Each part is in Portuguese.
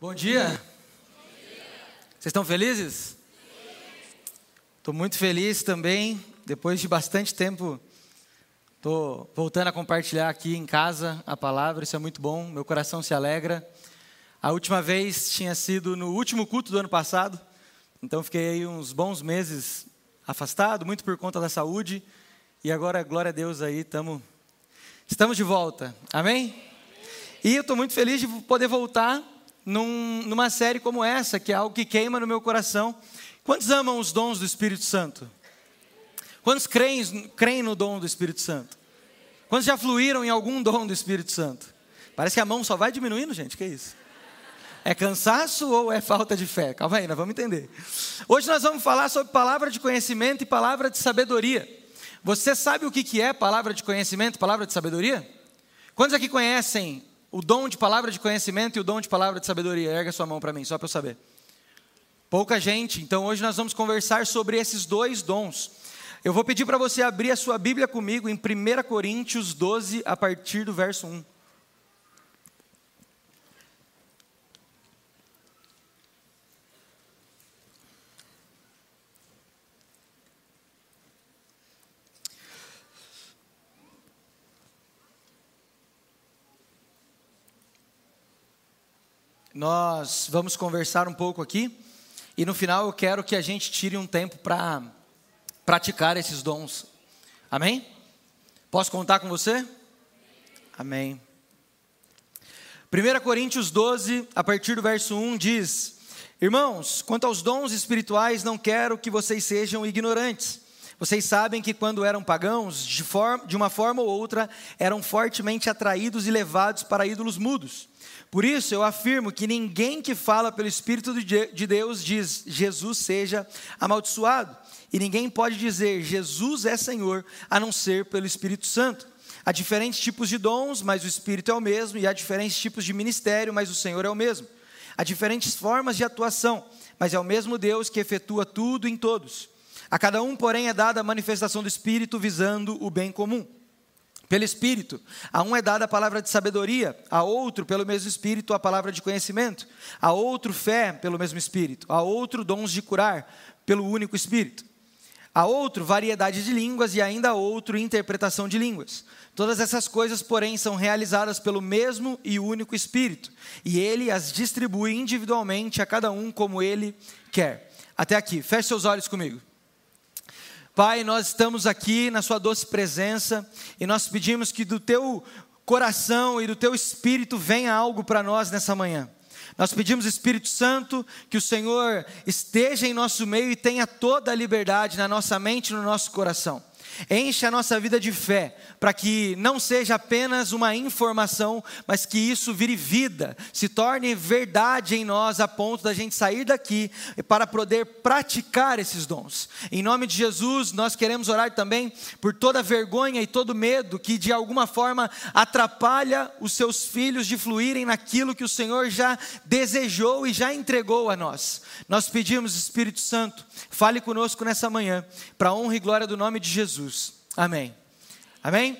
Bom dia. Vocês estão felizes? Estou muito feliz também. Depois de bastante tempo, estou voltando a compartilhar aqui em casa a palavra. Isso é muito bom. Meu coração se alegra. A última vez tinha sido no último culto do ano passado. Então fiquei aí uns bons meses afastado, muito por conta da saúde. E agora, glória a Deus aí, tamo, estamos de volta. Amém? E eu estou muito feliz de poder voltar num, numa série como essa, que é algo que queima no meu coração. Quantos amam os dons do Espírito Santo? Quantos creem, creem no dom do Espírito Santo? Quantos já fluíram em algum dom do Espírito Santo? Parece que a mão só vai diminuindo, gente, que isso? É cansaço ou é falta de fé? Calma aí, nós vamos entender. Hoje nós vamos falar sobre palavra de conhecimento e palavra de sabedoria. Você sabe o que é palavra de conhecimento, palavra de sabedoria? Quantos aqui conhecem o dom de palavra de conhecimento e o dom de palavra de sabedoria. Erga sua mão para mim, só para eu saber. Pouca gente, então hoje nós vamos conversar sobre esses dois dons. Eu vou pedir para você abrir a sua Bíblia comigo em 1 Coríntios 12, a partir do verso 1. Nós vamos conversar um pouco aqui e no final eu quero que a gente tire um tempo para praticar esses dons. Amém? Posso contar com você? Amém. 1 Coríntios 12, a partir do verso 1 diz: Irmãos, quanto aos dons espirituais, não quero que vocês sejam ignorantes. Vocês sabem que quando eram pagãos, de, forma, de uma forma ou outra, eram fortemente atraídos e levados para ídolos mudos. Por isso eu afirmo que ninguém que fala pelo Espírito de Deus diz Jesus seja amaldiçoado. E ninguém pode dizer Jesus é Senhor a não ser pelo Espírito Santo. Há diferentes tipos de dons, mas o Espírito é o mesmo, e há diferentes tipos de ministério, mas o Senhor é o mesmo. Há diferentes formas de atuação, mas é o mesmo Deus que efetua tudo em todos. A cada um, porém, é dada a manifestação do Espírito visando o bem comum pelo Espírito. A um é dada a palavra de sabedoria, a outro, pelo mesmo Espírito, a palavra de conhecimento, a outro, fé, pelo mesmo Espírito, a outro, dons de curar, pelo único Espírito, a outro, variedade de línguas e ainda a outro, interpretação de línguas. Todas essas coisas, porém, são realizadas pelo mesmo e único Espírito, e ele as distribui individualmente a cada um como ele quer. Até aqui, feche seus olhos comigo. Pai, nós estamos aqui na Sua doce presença e nós pedimos que do Teu coração e do Teu espírito venha algo para nós nessa manhã. Nós pedimos, Espírito Santo, que o Senhor esteja em nosso meio e tenha toda a liberdade na nossa mente e no nosso coração. Enche a nossa vida de fé, para que não seja apenas uma informação, mas que isso vire vida, se torne verdade em nós, a ponto da gente sair daqui para poder praticar esses dons. Em nome de Jesus, nós queremos orar também por toda vergonha e todo medo que de alguma forma atrapalha os seus filhos de fluírem naquilo que o Senhor já desejou e já entregou a nós. Nós pedimos, Espírito Santo, fale conosco nessa manhã, para honra e glória do nome de Jesus. Jesus. Amém. Amém?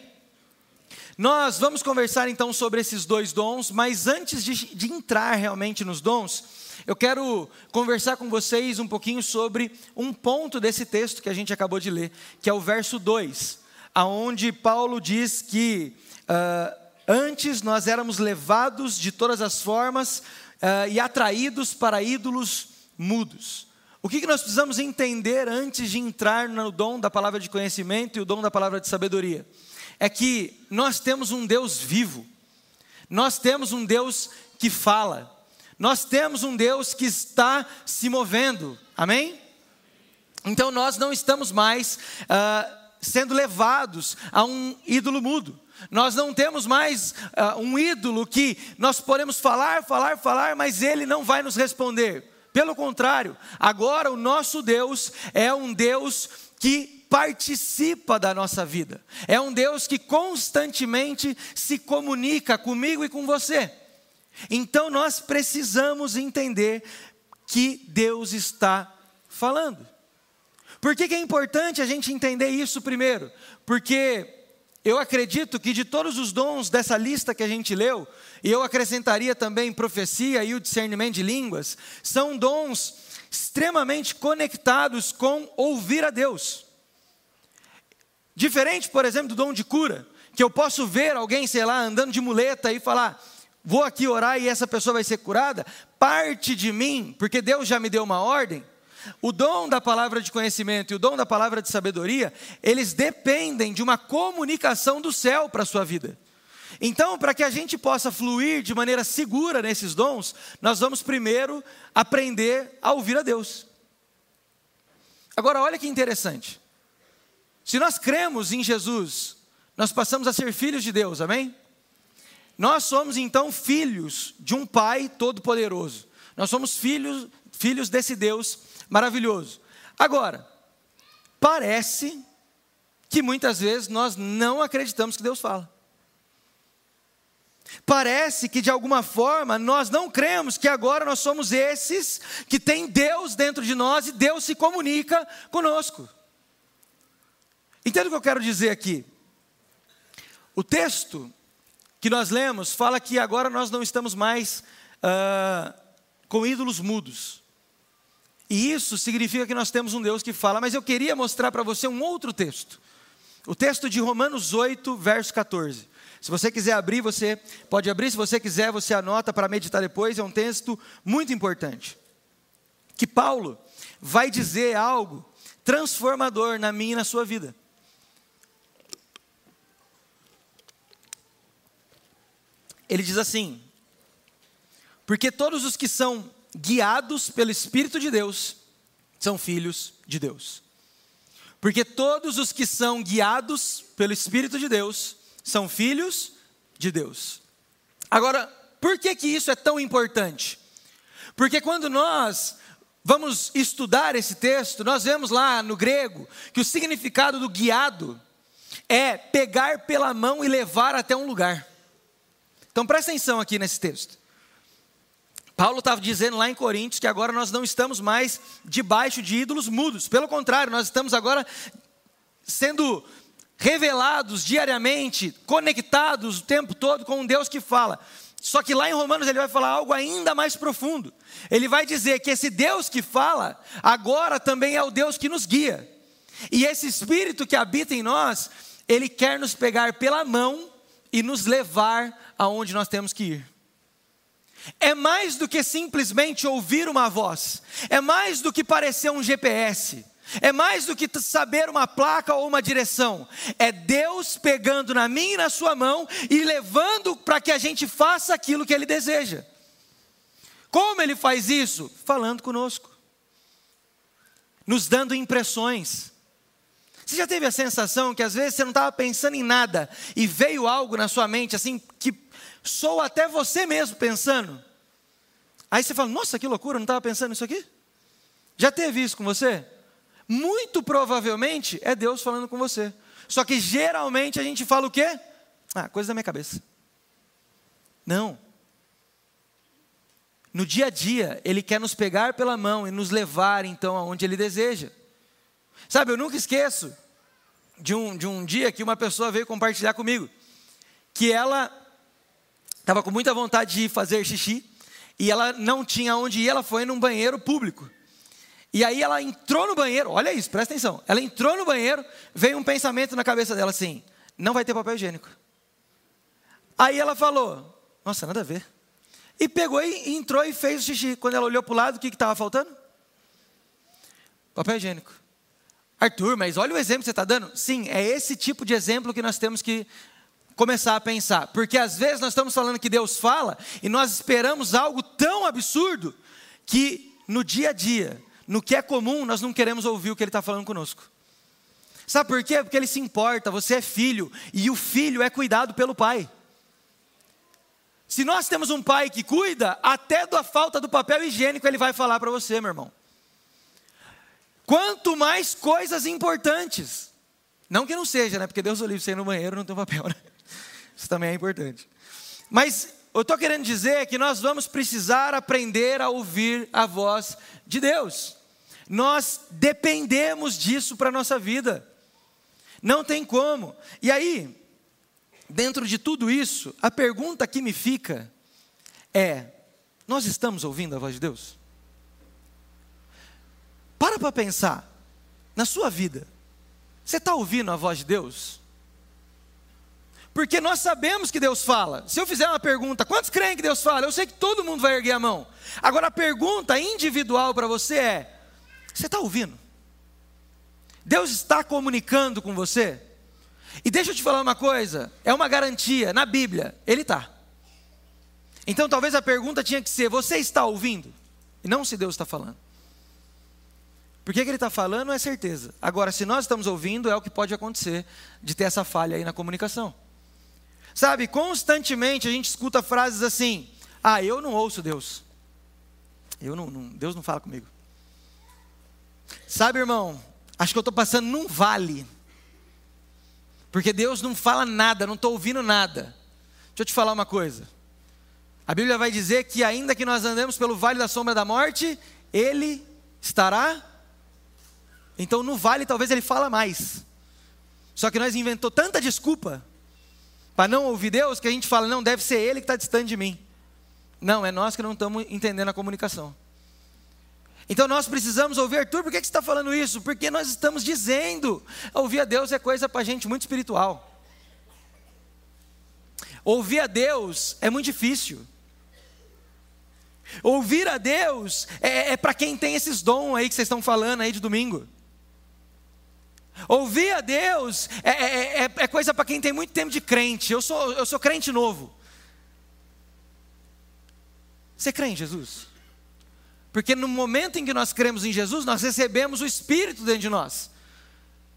Nós vamos conversar então sobre esses dois dons, mas antes de, de, entrar realmente nos dons, eu quero conversar com vocês um pouquinho sobre um ponto desse texto que a gente acabou de ler, que é o verso 2, aonde Paulo diz que uh, antes nós éramos levados de todas as formas uh, e atraídos para ídolos mudos. O que nós precisamos entender antes de entrar no dom da palavra de conhecimento e o dom da palavra de sabedoria? É que nós temos um Deus vivo, nós temos um Deus que fala, nós temos um Deus que está se movendo, amém? Então nós não estamos mais uh, sendo levados a um ídolo mudo. Nós não temos mais uh, um ídolo que nós podemos falar, falar, falar, mas ele não vai nos responder. Pelo contrário, agora o nosso Deus é um Deus que participa da nossa vida. É um Deus que constantemente se comunica comigo e com você. Então nós precisamos entender que Deus está falando. Por que, que é importante a gente entender isso primeiro? Porque eu acredito que de todos os dons dessa lista que a gente leu, e eu acrescentaria também profecia e o discernimento de línguas, são dons extremamente conectados com ouvir a Deus. Diferente, por exemplo, do dom de cura, que eu posso ver alguém, sei lá, andando de muleta e falar, vou aqui orar e essa pessoa vai ser curada, parte de mim, porque Deus já me deu uma ordem. O dom da palavra de conhecimento e o dom da palavra de sabedoria, eles dependem de uma comunicação do céu para a sua vida. Então, para que a gente possa fluir de maneira segura nesses dons, nós vamos primeiro aprender a ouvir a Deus. Agora, olha que interessante. Se nós cremos em Jesus, nós passamos a ser filhos de Deus, amém? Nós somos então filhos de um Pai todo-poderoso. Nós somos filhos, filhos desse Deus maravilhoso. Agora, parece que muitas vezes nós não acreditamos que Deus fala. Parece que de alguma forma nós não cremos que agora nós somos esses que tem Deus dentro de nós e Deus se comunica conosco. Entende o que eu quero dizer aqui? O texto que nós lemos fala que agora nós não estamos mais uh, com ídolos mudos. E isso significa que nós temos um Deus que fala, mas eu queria mostrar para você um outro texto. O texto de Romanos 8, verso 14. Se você quiser abrir, você pode abrir. Se você quiser, você anota para meditar depois. É um texto muito importante. Que Paulo vai dizer algo transformador na minha e na sua vida. ele diz assim: Porque todos os que são guiados pelo Espírito de Deus são filhos de Deus. Porque todos os que são guiados pelo Espírito de Deus são filhos de Deus. Agora, por que que isso é tão importante? Porque quando nós vamos estudar esse texto, nós vemos lá no grego que o significado do guiado é pegar pela mão e levar até um lugar. Então presta atenção aqui nesse texto. Paulo estava dizendo lá em Coríntios que agora nós não estamos mais debaixo de ídolos mudos, pelo contrário, nós estamos agora sendo revelados diariamente, conectados o tempo todo com um Deus que fala. Só que lá em Romanos ele vai falar algo ainda mais profundo. Ele vai dizer que esse Deus que fala, agora também é o Deus que nos guia. E esse Espírito que habita em nós, ele quer nos pegar pela mão e nos levar aonde nós temos que ir. É mais do que simplesmente ouvir uma voz, é mais do que parecer um GPS, é mais do que saber uma placa ou uma direção, é Deus pegando na minha e na sua mão e levando para que a gente faça aquilo que Ele deseja. Como Ele faz isso? Falando conosco, nos dando impressões. Você já teve a sensação que às vezes você não estava pensando em nada e veio algo na sua mente assim que sou até você mesmo pensando. Aí você fala, nossa, que loucura, não estava pensando nisso aqui? Já teve isso com você? Muito provavelmente é Deus falando com você. Só que geralmente a gente fala o quê? Ah, coisa da minha cabeça. Não. No dia a dia, Ele quer nos pegar pela mão e nos levar então aonde Ele deseja. Sabe, eu nunca esqueço de um, de um dia que uma pessoa veio compartilhar comigo que ela estava com muita vontade de fazer xixi e ela não tinha onde ir, ela foi num banheiro público. E aí ela entrou no banheiro, olha isso, presta atenção. Ela entrou no banheiro, veio um pensamento na cabeça dela assim: não vai ter papel higiênico. Aí ela falou: nossa, nada a ver. E pegou e entrou e fez o xixi. Quando ela olhou para o lado, o que estava faltando? Papel higiênico. Arthur, mas olha o exemplo que você está dando. Sim, é esse tipo de exemplo que nós temos que começar a pensar, porque às vezes nós estamos falando que Deus fala e nós esperamos algo tão absurdo que no dia a dia, no que é comum, nós não queremos ouvir o que Ele está falando conosco. Sabe por quê? Porque Ele se importa, você é filho e o filho é cuidado pelo pai. Se nós temos um pai que cuida, até da falta do papel higiênico ele vai falar para você, meu irmão. Quanto mais coisas importantes. Não que não seja, né? Porque Deus o livre, você ir no banheiro não tem papel, né? Isso também é importante. Mas eu estou querendo dizer que nós vamos precisar aprender a ouvir a voz de Deus. Nós dependemos disso para a nossa vida. Não tem como. E aí, dentro de tudo isso, a pergunta que me fica é: nós estamos ouvindo a voz de Deus? Para para pensar, na sua vida, você está ouvindo a voz de Deus? Porque nós sabemos que Deus fala. Se eu fizer uma pergunta, quantos creem que Deus fala? Eu sei que todo mundo vai erguer a mão. Agora a pergunta individual para você é: você está ouvindo? Deus está comunicando com você? E deixa eu te falar uma coisa: é uma garantia, na Bíblia, Ele está. Então talvez a pergunta tinha que ser: você está ouvindo? E não se Deus está falando. Porque que ele está falando é certeza. Agora, se nós estamos ouvindo, é o que pode acontecer de ter essa falha aí na comunicação. Sabe, constantemente a gente escuta frases assim: Ah, eu não ouço Deus. Eu não, não Deus não fala comigo. Sabe, irmão, acho que eu estou passando num vale. Porque Deus não fala nada, não estou ouvindo nada. Deixa eu te falar uma coisa. A Bíblia vai dizer que ainda que nós andemos pelo vale da sombra da morte, Ele estará então no vale talvez ele fala mais. Só que nós inventou tanta desculpa para não ouvir Deus que a gente fala, não, deve ser ele que está distante de mim. Não, é nós que não estamos entendendo a comunicação. Então nós precisamos ouvir, Arthur, por que, você está falando isso? Porque nós estamos dizendo, ouvir a Deus é coisa para gente muito espiritual. Ouvir a Deus é muito difícil. Ouvir a Deus é, é para quem tem esses dons aí que vocês estão falando aí de domingo. Ouvir a Deus é, é, é, é coisa para quem tem muito tempo de crente. Eu sou, eu sou crente novo. Você crê em Jesus? Porque no momento em que nós cremos em Jesus, nós recebemos o Espírito dentro de nós.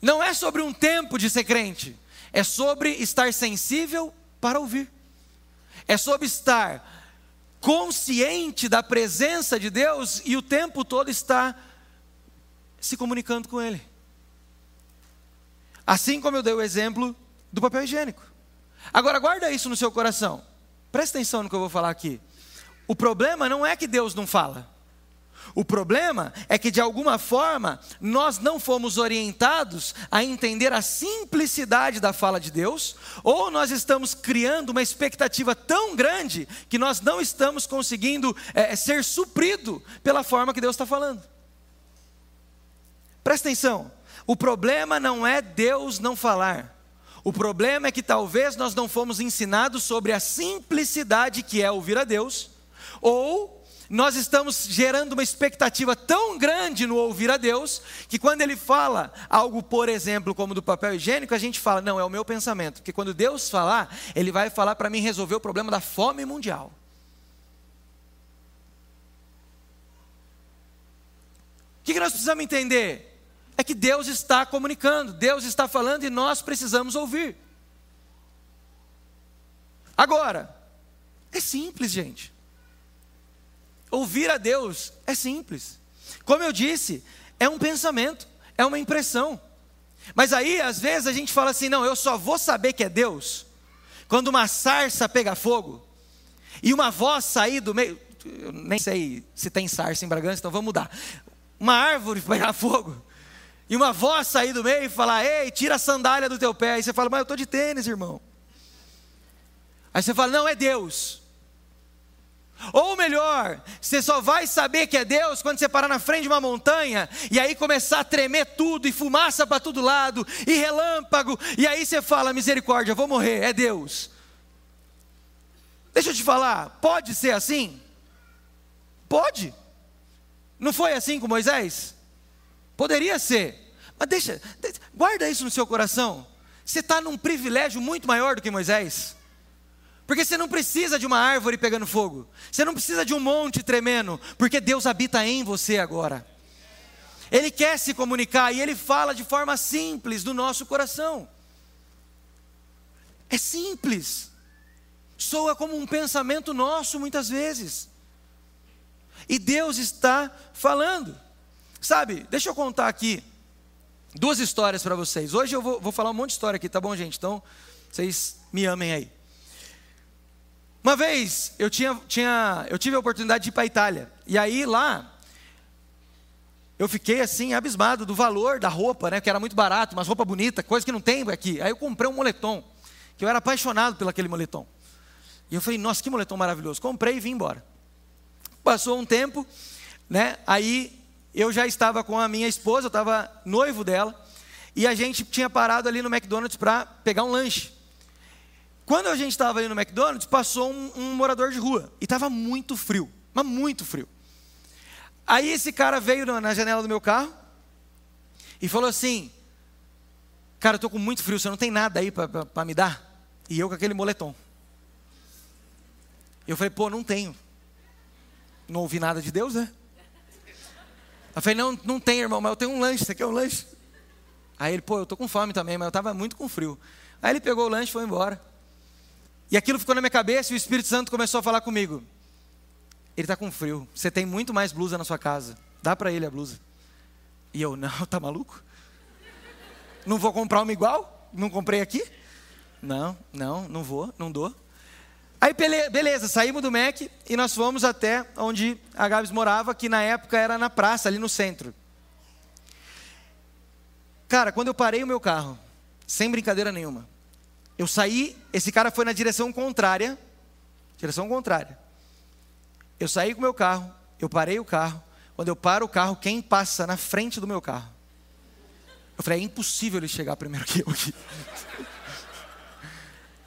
Não é sobre um tempo de ser crente, é sobre estar sensível para ouvir. É sobre estar consciente da presença de Deus e o tempo todo estar se comunicando com Ele. Assim como eu dei o exemplo do papel higiênico. Agora, guarda isso no seu coração. Presta atenção no que eu vou falar aqui. O problema não é que Deus não fala. O problema é que, de alguma forma, nós não fomos orientados a entender a simplicidade da fala de Deus, ou nós estamos criando uma expectativa tão grande que nós não estamos conseguindo é, ser suprido pela forma que Deus está falando. Presta atenção. O problema não é Deus não falar. O problema é que talvez nós não fomos ensinados sobre a simplicidade que é ouvir a Deus, ou nós estamos gerando uma expectativa tão grande no ouvir a Deus, que quando Ele fala algo, por exemplo, como do papel higiênico, a gente fala, não, é o meu pensamento, porque quando Deus falar, Ele vai falar para mim resolver o problema da fome mundial. O que, nós precisamos entender? é que Deus está comunicando, Deus está falando e nós precisamos ouvir. Agora, é simples, gente. Ouvir a Deus é simples. Como eu disse, é um pensamento, é uma impressão. Mas aí, às vezes, a gente fala assim: não, eu só vou saber que é Deus quando uma sarça pega fogo e uma voz sair do meio. Eu nem sei se tem sarça em Bragança, então vamos mudar. Uma árvore pegar fogo e uma voz sair do meio e falar: Ei, tira a sandália do teu pé. Aí você fala: Mas eu estou de tênis, irmão. Aí você fala: Não, é Deus. Ou melhor, você só vai saber que é Deus quando você parar na frente de uma montanha e aí começar a tremer tudo e fumaça para todo lado e relâmpago, e aí você fala: misericórdia, vou morrer, é Deus. Deixa eu te falar, pode ser assim? Pode. Não foi assim com Moisés? Poderia ser. Mas deixa, guarda isso no seu coração. Você está num privilégio muito maior do que Moisés. Porque você não precisa de uma árvore pegando fogo. Você não precisa de um monte tremendo. Porque Deus habita em você agora. Ele quer se comunicar e ele fala de forma simples do nosso coração. É simples. Soa como um pensamento nosso muitas vezes. E Deus está falando. Sabe, deixa eu contar aqui duas histórias para vocês. Hoje eu vou, vou, falar um monte de história aqui, tá bom, gente? Então, vocês me amem aí. Uma vez eu, tinha, tinha, eu tive a oportunidade de ir para a Itália. E aí lá, eu fiquei assim, abismado do valor da roupa, né? Que era muito barato, mas roupa bonita, coisa que não tem aqui. Aí eu comprei um moletom, que eu era apaixonado pelo aquele moletom. E eu falei, nossa, que moletom maravilhoso. Comprei e vim embora. Passou um tempo, né? Aí eu já estava com a minha esposa, eu estava noivo dela, e a gente tinha parado ali no McDonald's para pegar um lanche. Quando a gente estava ali no McDonald's, passou um, um morador de rua, e estava muito frio, mas muito frio. Aí esse cara veio na janela do meu carro e falou assim: Cara, eu estou com muito frio, você não tem nada aí para me dar? E eu com aquele moletom. Eu falei: Pô, não tenho. Não ouvi nada de Deus, né? Eu falei: Não, não tem, irmão, mas eu tenho um lanche. Você quer um lanche? Aí ele: Pô, eu estou com fome também, mas eu estava muito com frio. Aí ele pegou o lanche e foi embora. E aquilo ficou na minha cabeça e o Espírito Santo começou a falar comigo. Ele está com frio. Você tem muito mais blusa na sua casa. Dá para ele a blusa. E eu, não, tá maluco? Não vou comprar uma igual? Não comprei aqui? Não, não, não vou, não dou. Aí beleza, saímos do MEC e nós fomos até onde a Gabs morava, que na época era na praça, ali no centro. Cara, quando eu parei o meu carro, sem brincadeira nenhuma, eu saí, esse cara foi na direção contrária, direção contrária. Eu saí com meu carro, eu parei o carro. Quando eu paro o carro, quem passa na frente do meu carro? Eu falei, é impossível ele chegar primeiro que eu aqui.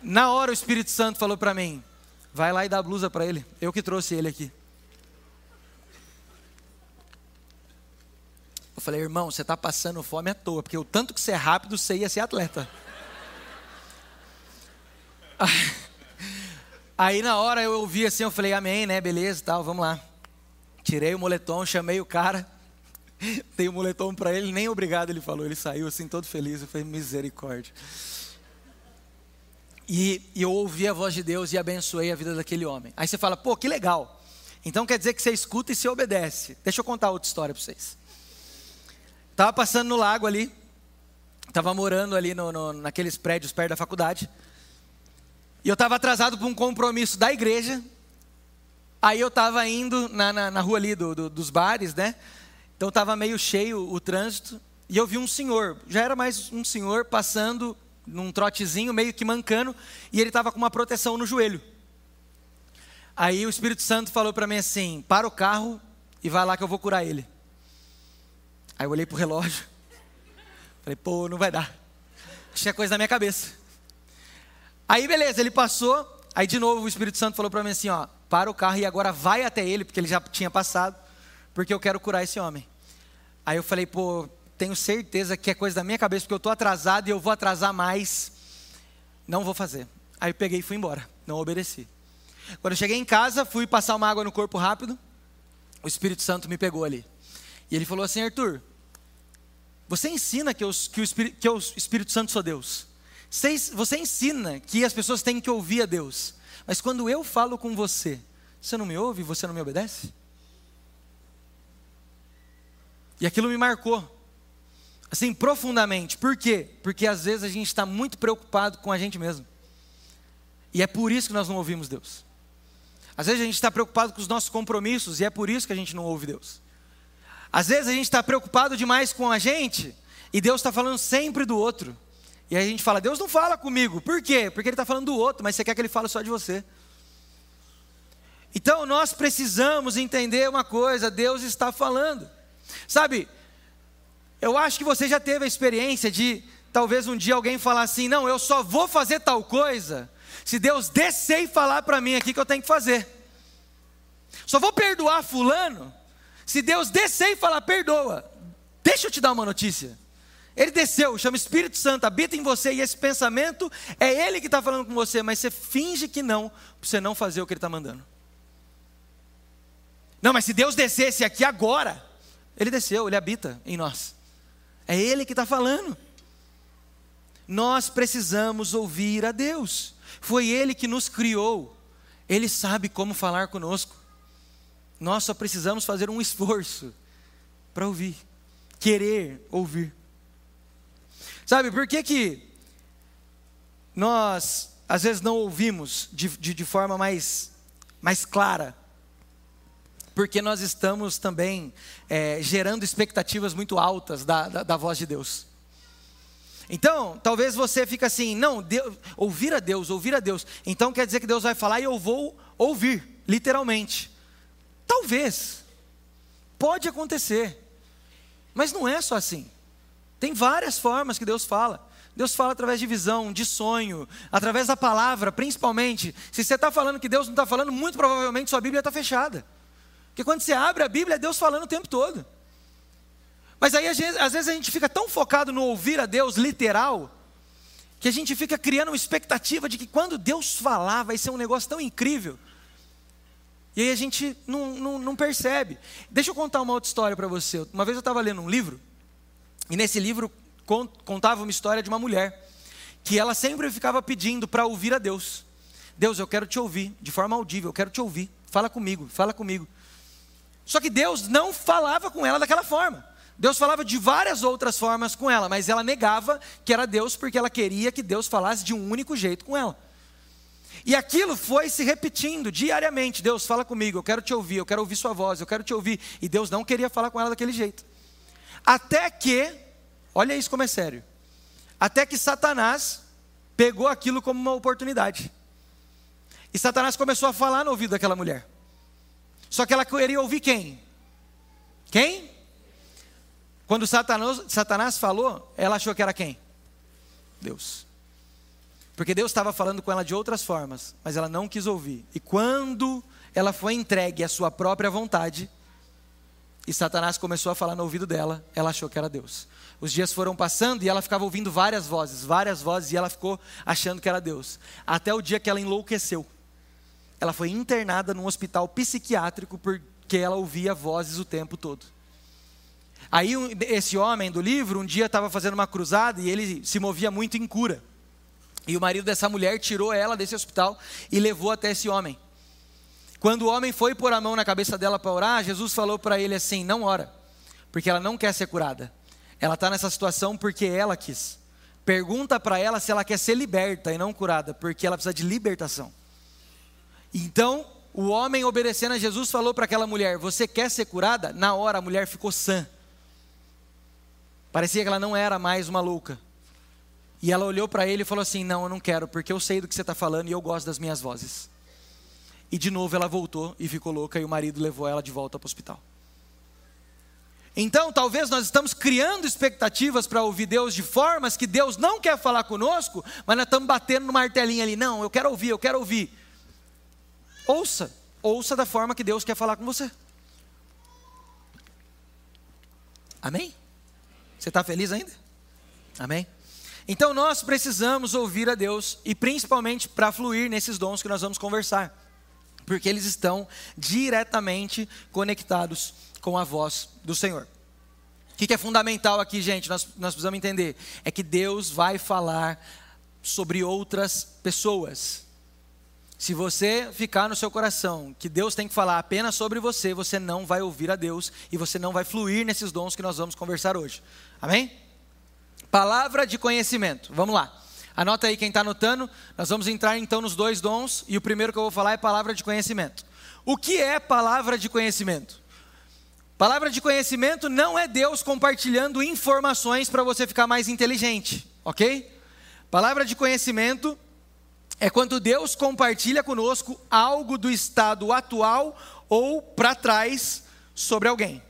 Na hora o Espírito Santo falou para mim: vai lá e dá a blusa para ele. Eu que trouxe ele aqui. Eu falei, irmão, você está passando fome à toa, porque o tanto que você é rápido, você ia ser atleta. Aí na hora eu ouvi assim, eu falei, amém, né? Beleza tal, vamos lá. Tirei o moletom, chamei o cara, dei o moletom para ele, nem obrigado ele falou. Ele saiu assim todo feliz, eu falei, misericórdia. E, e eu ouvi a voz de Deus e abençoei a vida daquele homem. Aí você fala, pô, que legal. Então quer dizer que você escuta e você obedece. Deixa eu contar outra história para vocês. Estava passando no lago ali, estava morando ali no, no, naqueles prédios perto da faculdade. E eu estava atrasado para um compromisso da igreja. Aí eu estava indo na, na, na, rua ali do, do, dos bares, né? Então estava meio cheio o trânsito. E eu vi um senhor, já era mais um senhor, passando num trotezinho, meio que mancando. E ele estava com uma proteção no joelho. Aí o Espírito Santo falou para mim assim: para o carro e vai lá que eu vou curar ele. Aí eu olhei para o relógio. Falei, pô, não vai dar. Tinha coisa na minha cabeça. Aí beleza, ele passou, aí de novo o Espírito Santo falou para mim assim, ó, para o carro e agora vai até ele, porque ele já tinha passado, porque eu quero curar esse homem. Aí eu falei, pô, tenho certeza que é coisa da minha cabeça, porque eu estou atrasado e eu vou atrasar mais. Não vou fazer. Aí eu peguei e fui embora, não obedeci. Quando eu cheguei em casa, fui passar uma água no corpo rápido, o Espírito Santo me pegou ali. E ele falou assim, Arthur, você ensina que, que, o, Espírito, que o Espírito Santo sou Deus. Você, ensina que as pessoas têm que ouvir a Deus. Mas quando eu falo com você, você não me ouve, você não me obedece? E aquilo me marcou, assim, profundamente. Por quê? Porque às vezes a gente está muito preocupado com a gente mesmo. E é por isso que nós não ouvimos Deus. Às vezes a gente está preocupado com os nossos compromissos e é por isso que a gente não ouve Deus. Às vezes a gente está preocupado demais com a gente e Deus está falando sempre do outro. E aí a gente fala, Deus não fala comigo. Por quê? Porque Ele está falando do outro, mas você quer que Ele fale só de você. Então nós precisamos entender uma coisa: Deus está falando. Sabe, eu acho que você já teve a experiência de talvez um dia alguém falar assim: não, eu só vou fazer tal coisa se Deus descer e falar para mim aqui que eu tenho que fazer. Só vou perdoar Fulano se Deus descer e falar: perdoa. Deixa eu te dar uma notícia. Ele desceu, chama Espírito Santo, habita em você e esse pensamento é Ele que está falando com você, mas você finge que não, para você não fazer o que Ele está mandando. Não, mas se Deus descesse aqui agora, Ele desceu, Ele habita em nós. É Ele que está falando. Nós precisamos ouvir a Deus. Foi Ele que nos criou. Ele sabe como falar conosco. Nós só precisamos fazer um esforço para ouvir, querer ouvir. Sabe, por que, que nós às vezes não ouvimos de, de, de forma mais, mais clara? porque nós estamos também é, gerando expectativas muito altas da, da, da, voz de Deus. Então, talvez você fique assim, não, Deus, ouvir a Deus, ouvir a Deus. Então quer dizer que Deus vai falar e eu vou ouvir, literalmente. Talvez, pode acontecer, mas não é só assim. Tem várias formas que Deus fala. Deus fala através de visão, de sonho, através da palavra, principalmente. Se você está falando que Deus não está falando, muito provavelmente sua Bíblia está fechada. Porque quando você abre a Bíblia, é Deus falando o tempo todo. Mas aí, às vezes, a gente fica tão focado no ouvir a Deus literal, que a gente fica criando uma expectativa de que quando Deus falar, vai ser um negócio tão incrível. E aí a gente não, não, não percebe. Deixa eu contar uma outra história para você. Uma vez eu estava lendo um livro, e nesse livro contava uma história de uma mulher que ela sempre ficava pedindo para ouvir a Deus. Deus, eu quero te ouvir de forma audível, eu quero te ouvir. Fala comigo, fala comigo. Só que Deus não falava com ela daquela forma. Deus falava de várias outras formas com ela, mas ela negava que era Deus porque ela queria que Deus falasse de um único jeito com ela. E aquilo foi se repetindo diariamente: Deus, fala comigo, eu quero te ouvir, eu quero ouvir sua voz, eu quero te ouvir. E Deus não queria falar com ela daquele jeito. Até que Olha isso como é sério. Até que Satanás pegou aquilo como uma oportunidade. E Satanás começou a falar no ouvido daquela mulher. Só que ela queria ouvir quem? Quem? Quando Satanás, Satanás falou, ela achou que era quem? Deus. Porque Deus estava falando com ela de outras formas, mas ela não quis ouvir. E quando ela foi entregue à sua própria vontade, e Satanás começou a falar no ouvido dela, ela achou que era Deus. Os dias foram passando e ela ficava ouvindo várias vozes, várias vozes, e ela ficou achando que era Deus. Até o dia que ela enlouqueceu. Ela foi internada num hospital psiquiátrico porque ela ouvia vozes o tempo todo. Aí esse homem do livro um dia estava fazendo uma cruzada e ele se movia muito em cura. E o marido dessa mulher tirou ela desse hospital e levou até esse homem. Quando o homem foi pôr a mão na cabeça dela para orar, Jesus falou para ele assim: Não ora, porque ela não quer ser curada. Ela está nessa situação porque ela quis. Pergunta para ela se ela quer ser liberta e não curada, porque ela precisa de libertação. Então, o homem obedecendo a Jesus falou para aquela mulher: Você quer ser curada? Na hora a mulher ficou sã. Parecia que ela não era mais uma louca. E ela olhou para ele e falou assim: Não, eu não quero, porque eu sei do que você está falando e eu gosto das minhas vozes. E de novo ela voltou e ficou louca, e o marido levou ela de volta para o hospital. Então, talvez nós estamos criando expectativas para ouvir Deus de formas que Deus não quer falar conosco, mas nós estamos batendo no martelinho ali. Não, eu quero ouvir, eu quero ouvir. Ouça, ouça da forma que Deus quer falar com você. Amém? Você está feliz ainda? Amém? Então nós precisamos ouvir a Deus e principalmente para fluir nesses dons que nós vamos conversar, porque eles estão diretamente conectados com a voz do Senhor. O que, é fundamental aqui, gente, nós, nós precisamos entender, é que Deus vai falar sobre outras pessoas. Se você ficar no seu coração que Deus tem que falar apenas sobre você, você não vai ouvir a Deus e você não vai fluir nesses dons que nós vamos conversar hoje. Amém? Palavra de conhecimento. Vamos lá. Anota aí quem está anotando. Nós vamos entrar então nos dois dons e o primeiro que eu vou falar é palavra de conhecimento. O que é palavra de conhecimento? Palavra de conhecimento não é Deus compartilhando informações para você ficar mais inteligente, ok? Palavra de conhecimento é quando Deus compartilha conosco algo do estado atual ou para trás sobre alguém.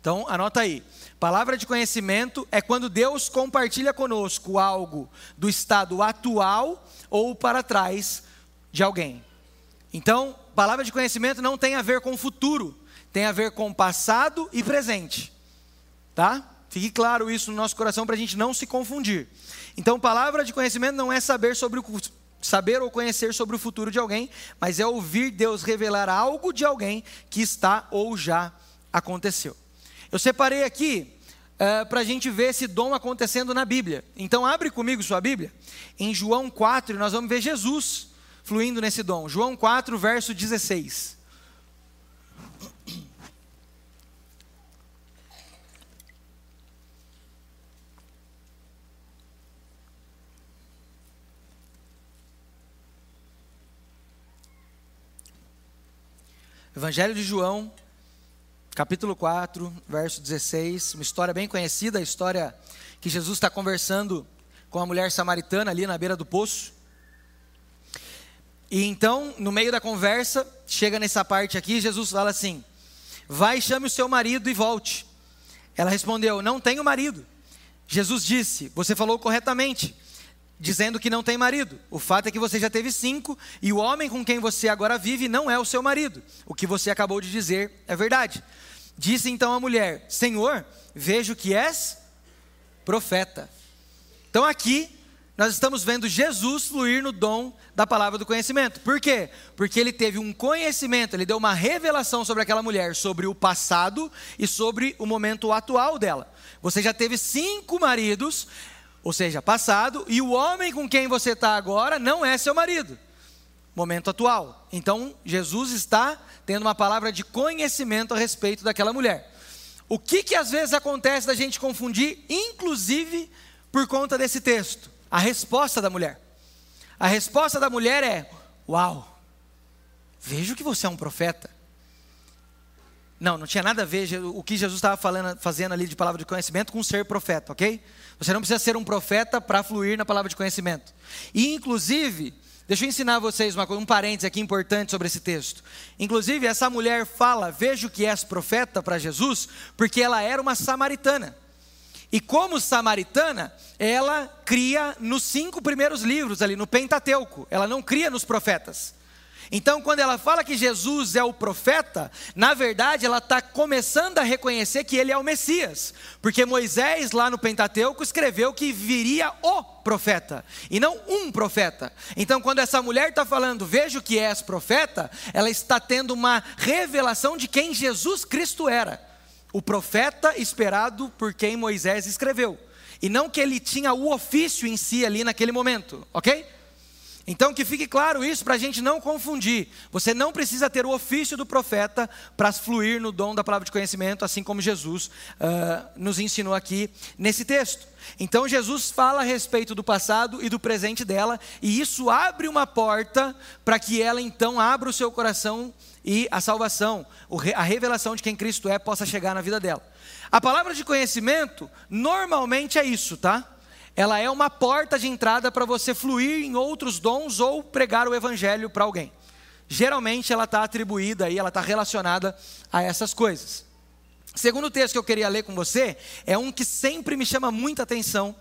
Então, anota aí. Palavra de conhecimento é quando Deus compartilha conosco algo do estado atual ou para trás de alguém. Então, palavra de conhecimento não tem a ver com o futuro, tem a ver com passado e presente. Tá? Fique claro isso no nosso coração para a gente não se confundir. Então, palavra de conhecimento não é saber sobre o saber ou conhecer sobre o futuro de alguém, mas é ouvir Deus revelar algo de alguém que está ou já aconteceu. Eu separei aqui uh, para a gente ver esse dom acontecendo na Bíblia. Então, abre comigo sua Bíblia. Em João 4, nós vamos ver Jesus fluindo nesse dom. João 4, verso 16. Evangelho de João, capítulo 4, verso 16. Uma história bem conhecida, a história que Jesus está conversando com a mulher samaritana ali na beira do poço. E então, no meio da conversa, chega nessa parte aqui, Jesus fala assim: Vai, chame o seu marido e volte. Ela respondeu: Não tenho marido. Jesus disse: Você falou corretamente, dizendo que não tem marido. O fato é que você já teve cinco e o homem com quem você agora vive não é o seu marido. O que você acabou de dizer é verdade. Disse então a mulher: Senhor, vejo que és profeta. Então aqui nós estamos vendo Jesus fluir no dom da palavra do conhecimento. Por quê? Porque ele teve um conhecimento, ele deu uma revelação sobre aquela mulher, sobre o passado e sobre o momento atual dela. Você já teve cinco maridos, ou seja, passado, e o homem com quem você está agora não é seu marido. Momento atual. Então, Jesus está tendo uma palavra de conhecimento a respeito daquela mulher. O que que às vezes acontece da gente confundir, inclusive por conta desse texto? A resposta da mulher. A resposta da mulher é: Uau, vejo que você é um profeta. Não, não tinha nada a ver o que Jesus estava falando, fazendo ali de palavra de conhecimento com ser profeta, ok? Você não precisa ser um profeta para fluir na palavra de conhecimento. E, inclusive, deixa eu ensinar vocês uma, um parênteses aqui importante sobre esse texto. Inclusive, essa mulher fala: Vejo que és profeta para Jesus, porque ela era uma samaritana. E como samaritana, ela cria nos cinco primeiros livros ali, no Pentateuco. Ela não cria nos profetas. Então, quando ela fala que Jesus é o profeta, na verdade ela está começando a reconhecer que ele é o Messias, porque Moisés, lá no Pentateuco, escreveu que viria o profeta, e não um profeta. Então, quando essa mulher está falando, vejo que és profeta, ela está tendo uma revelação de quem Jesus Cristo era o profeta esperado por quem Moisés escreveu. E não que ele tinha o ofício em si ali naquele momento, ok? Então que fique claro isso para a gente não confundir. Você não precisa ter o ofício do profeta para fluir no dom da palavra de conhecimento, assim como Jesus uh, nos ensinou aqui nesse texto. Então Jesus fala a respeito do passado e do presente dela, e isso abre uma porta para que ela então abra o seu coração e a salvação, a revelação de quem Cristo é, possa chegar na vida dela. A palavra de conhecimento normalmente é isso, tá? Ela é uma porta de entrada para você fluir em outros dons ou pregar o evangelho para alguém. Geralmente ela está atribuída aí, ela está relacionada a essas coisas. Segundo texto que eu queria ler com você é um que sempre me chama muita atenção,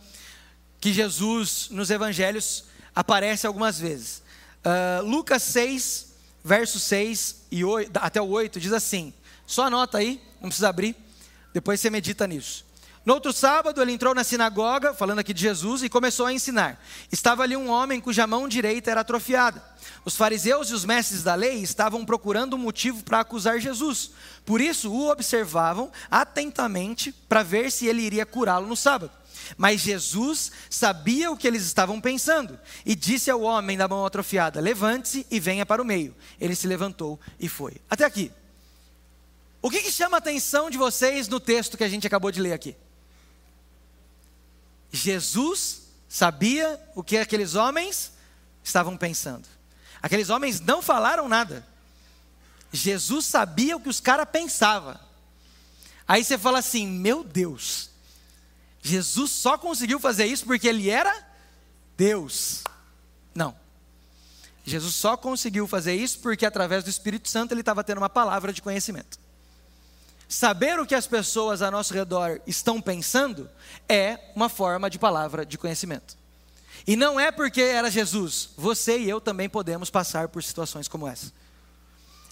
que Jesus nos evangelhos aparece algumas vezes. Uh, Lucas 6, verso 6 e 8, até o 8, diz assim: só anota aí, não precisa abrir, depois você medita nisso. No outro sábado, ele entrou na sinagoga, falando aqui de Jesus, e começou a ensinar. Estava ali um homem cuja mão direita era atrofiada. Os fariseus e os mestres da lei estavam procurando um motivo para acusar Jesus. Por isso, o observavam atentamente para ver se ele iria curá-lo no sábado. Mas Jesus sabia o que eles estavam pensando e disse ao homem da mão atrofiada: Levante-se e venha para o meio. Ele se levantou e foi. Até aqui. O que, que chama a atenção de vocês no texto que a gente acabou de ler aqui? Jesus sabia o que aqueles homens estavam pensando. Aqueles homens não falaram nada. Jesus sabia o que os caras pensavam. Aí você fala assim: Meu Deus, Jesus só conseguiu fazer isso porque ele era Deus. Não. Jesus só conseguiu fazer isso porque através do Espírito Santo ele estava tendo uma palavra de conhecimento. Saber o que as pessoas ao nosso redor estão pensando é uma forma de palavra de conhecimento. E não é porque era Jesus, você e eu também podemos passar por situações como essa.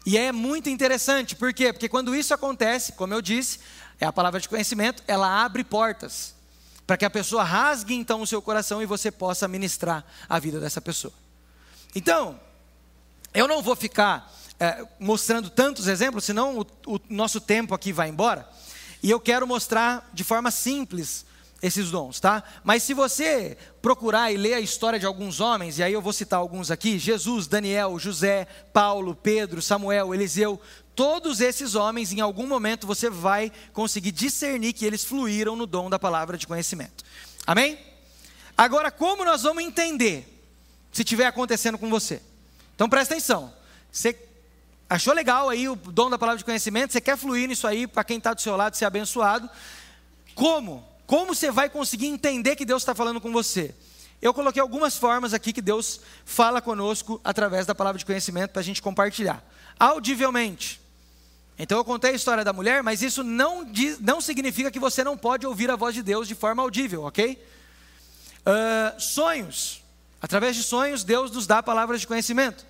E é muito interessante, por quê? Porque quando isso acontece, como eu disse, é a palavra de conhecimento, ela abre portas para que a pessoa rasgue então o seu coração e você possa ministrar a vida dessa pessoa. Então, eu não vou ficar é, mostrando tantos exemplos, senão o, o nosso tempo aqui vai embora. E eu quero mostrar de forma simples esses dons, tá? Mas se você procurar e ler a história de alguns homens, e aí eu vou citar alguns aqui: Jesus, Daniel, José, Paulo, Pedro, Samuel, Eliseu, todos esses homens, em algum momento você vai conseguir discernir que eles fluíram no dom da palavra de conhecimento. Amém? Agora, como nós vamos entender se estiver acontecendo com você? Então presta atenção. Você achou legal aí o dom da palavra de conhecimento, você quer fluir nisso aí para quem está do seu lado ser abençoado. Como? Como você vai conseguir entender que Deus está falando com você? Eu coloquei algumas formas aqui que Deus fala conosco através da palavra de conhecimento para a gente compartilhar. Audivelmente. Então eu contei a história da mulher, mas isso não, diz, não significa que você não pode ouvir a voz de Deus de forma audível, ok? Uh, sonhos. Através de sonhos, Deus nos dá palavras de conhecimento.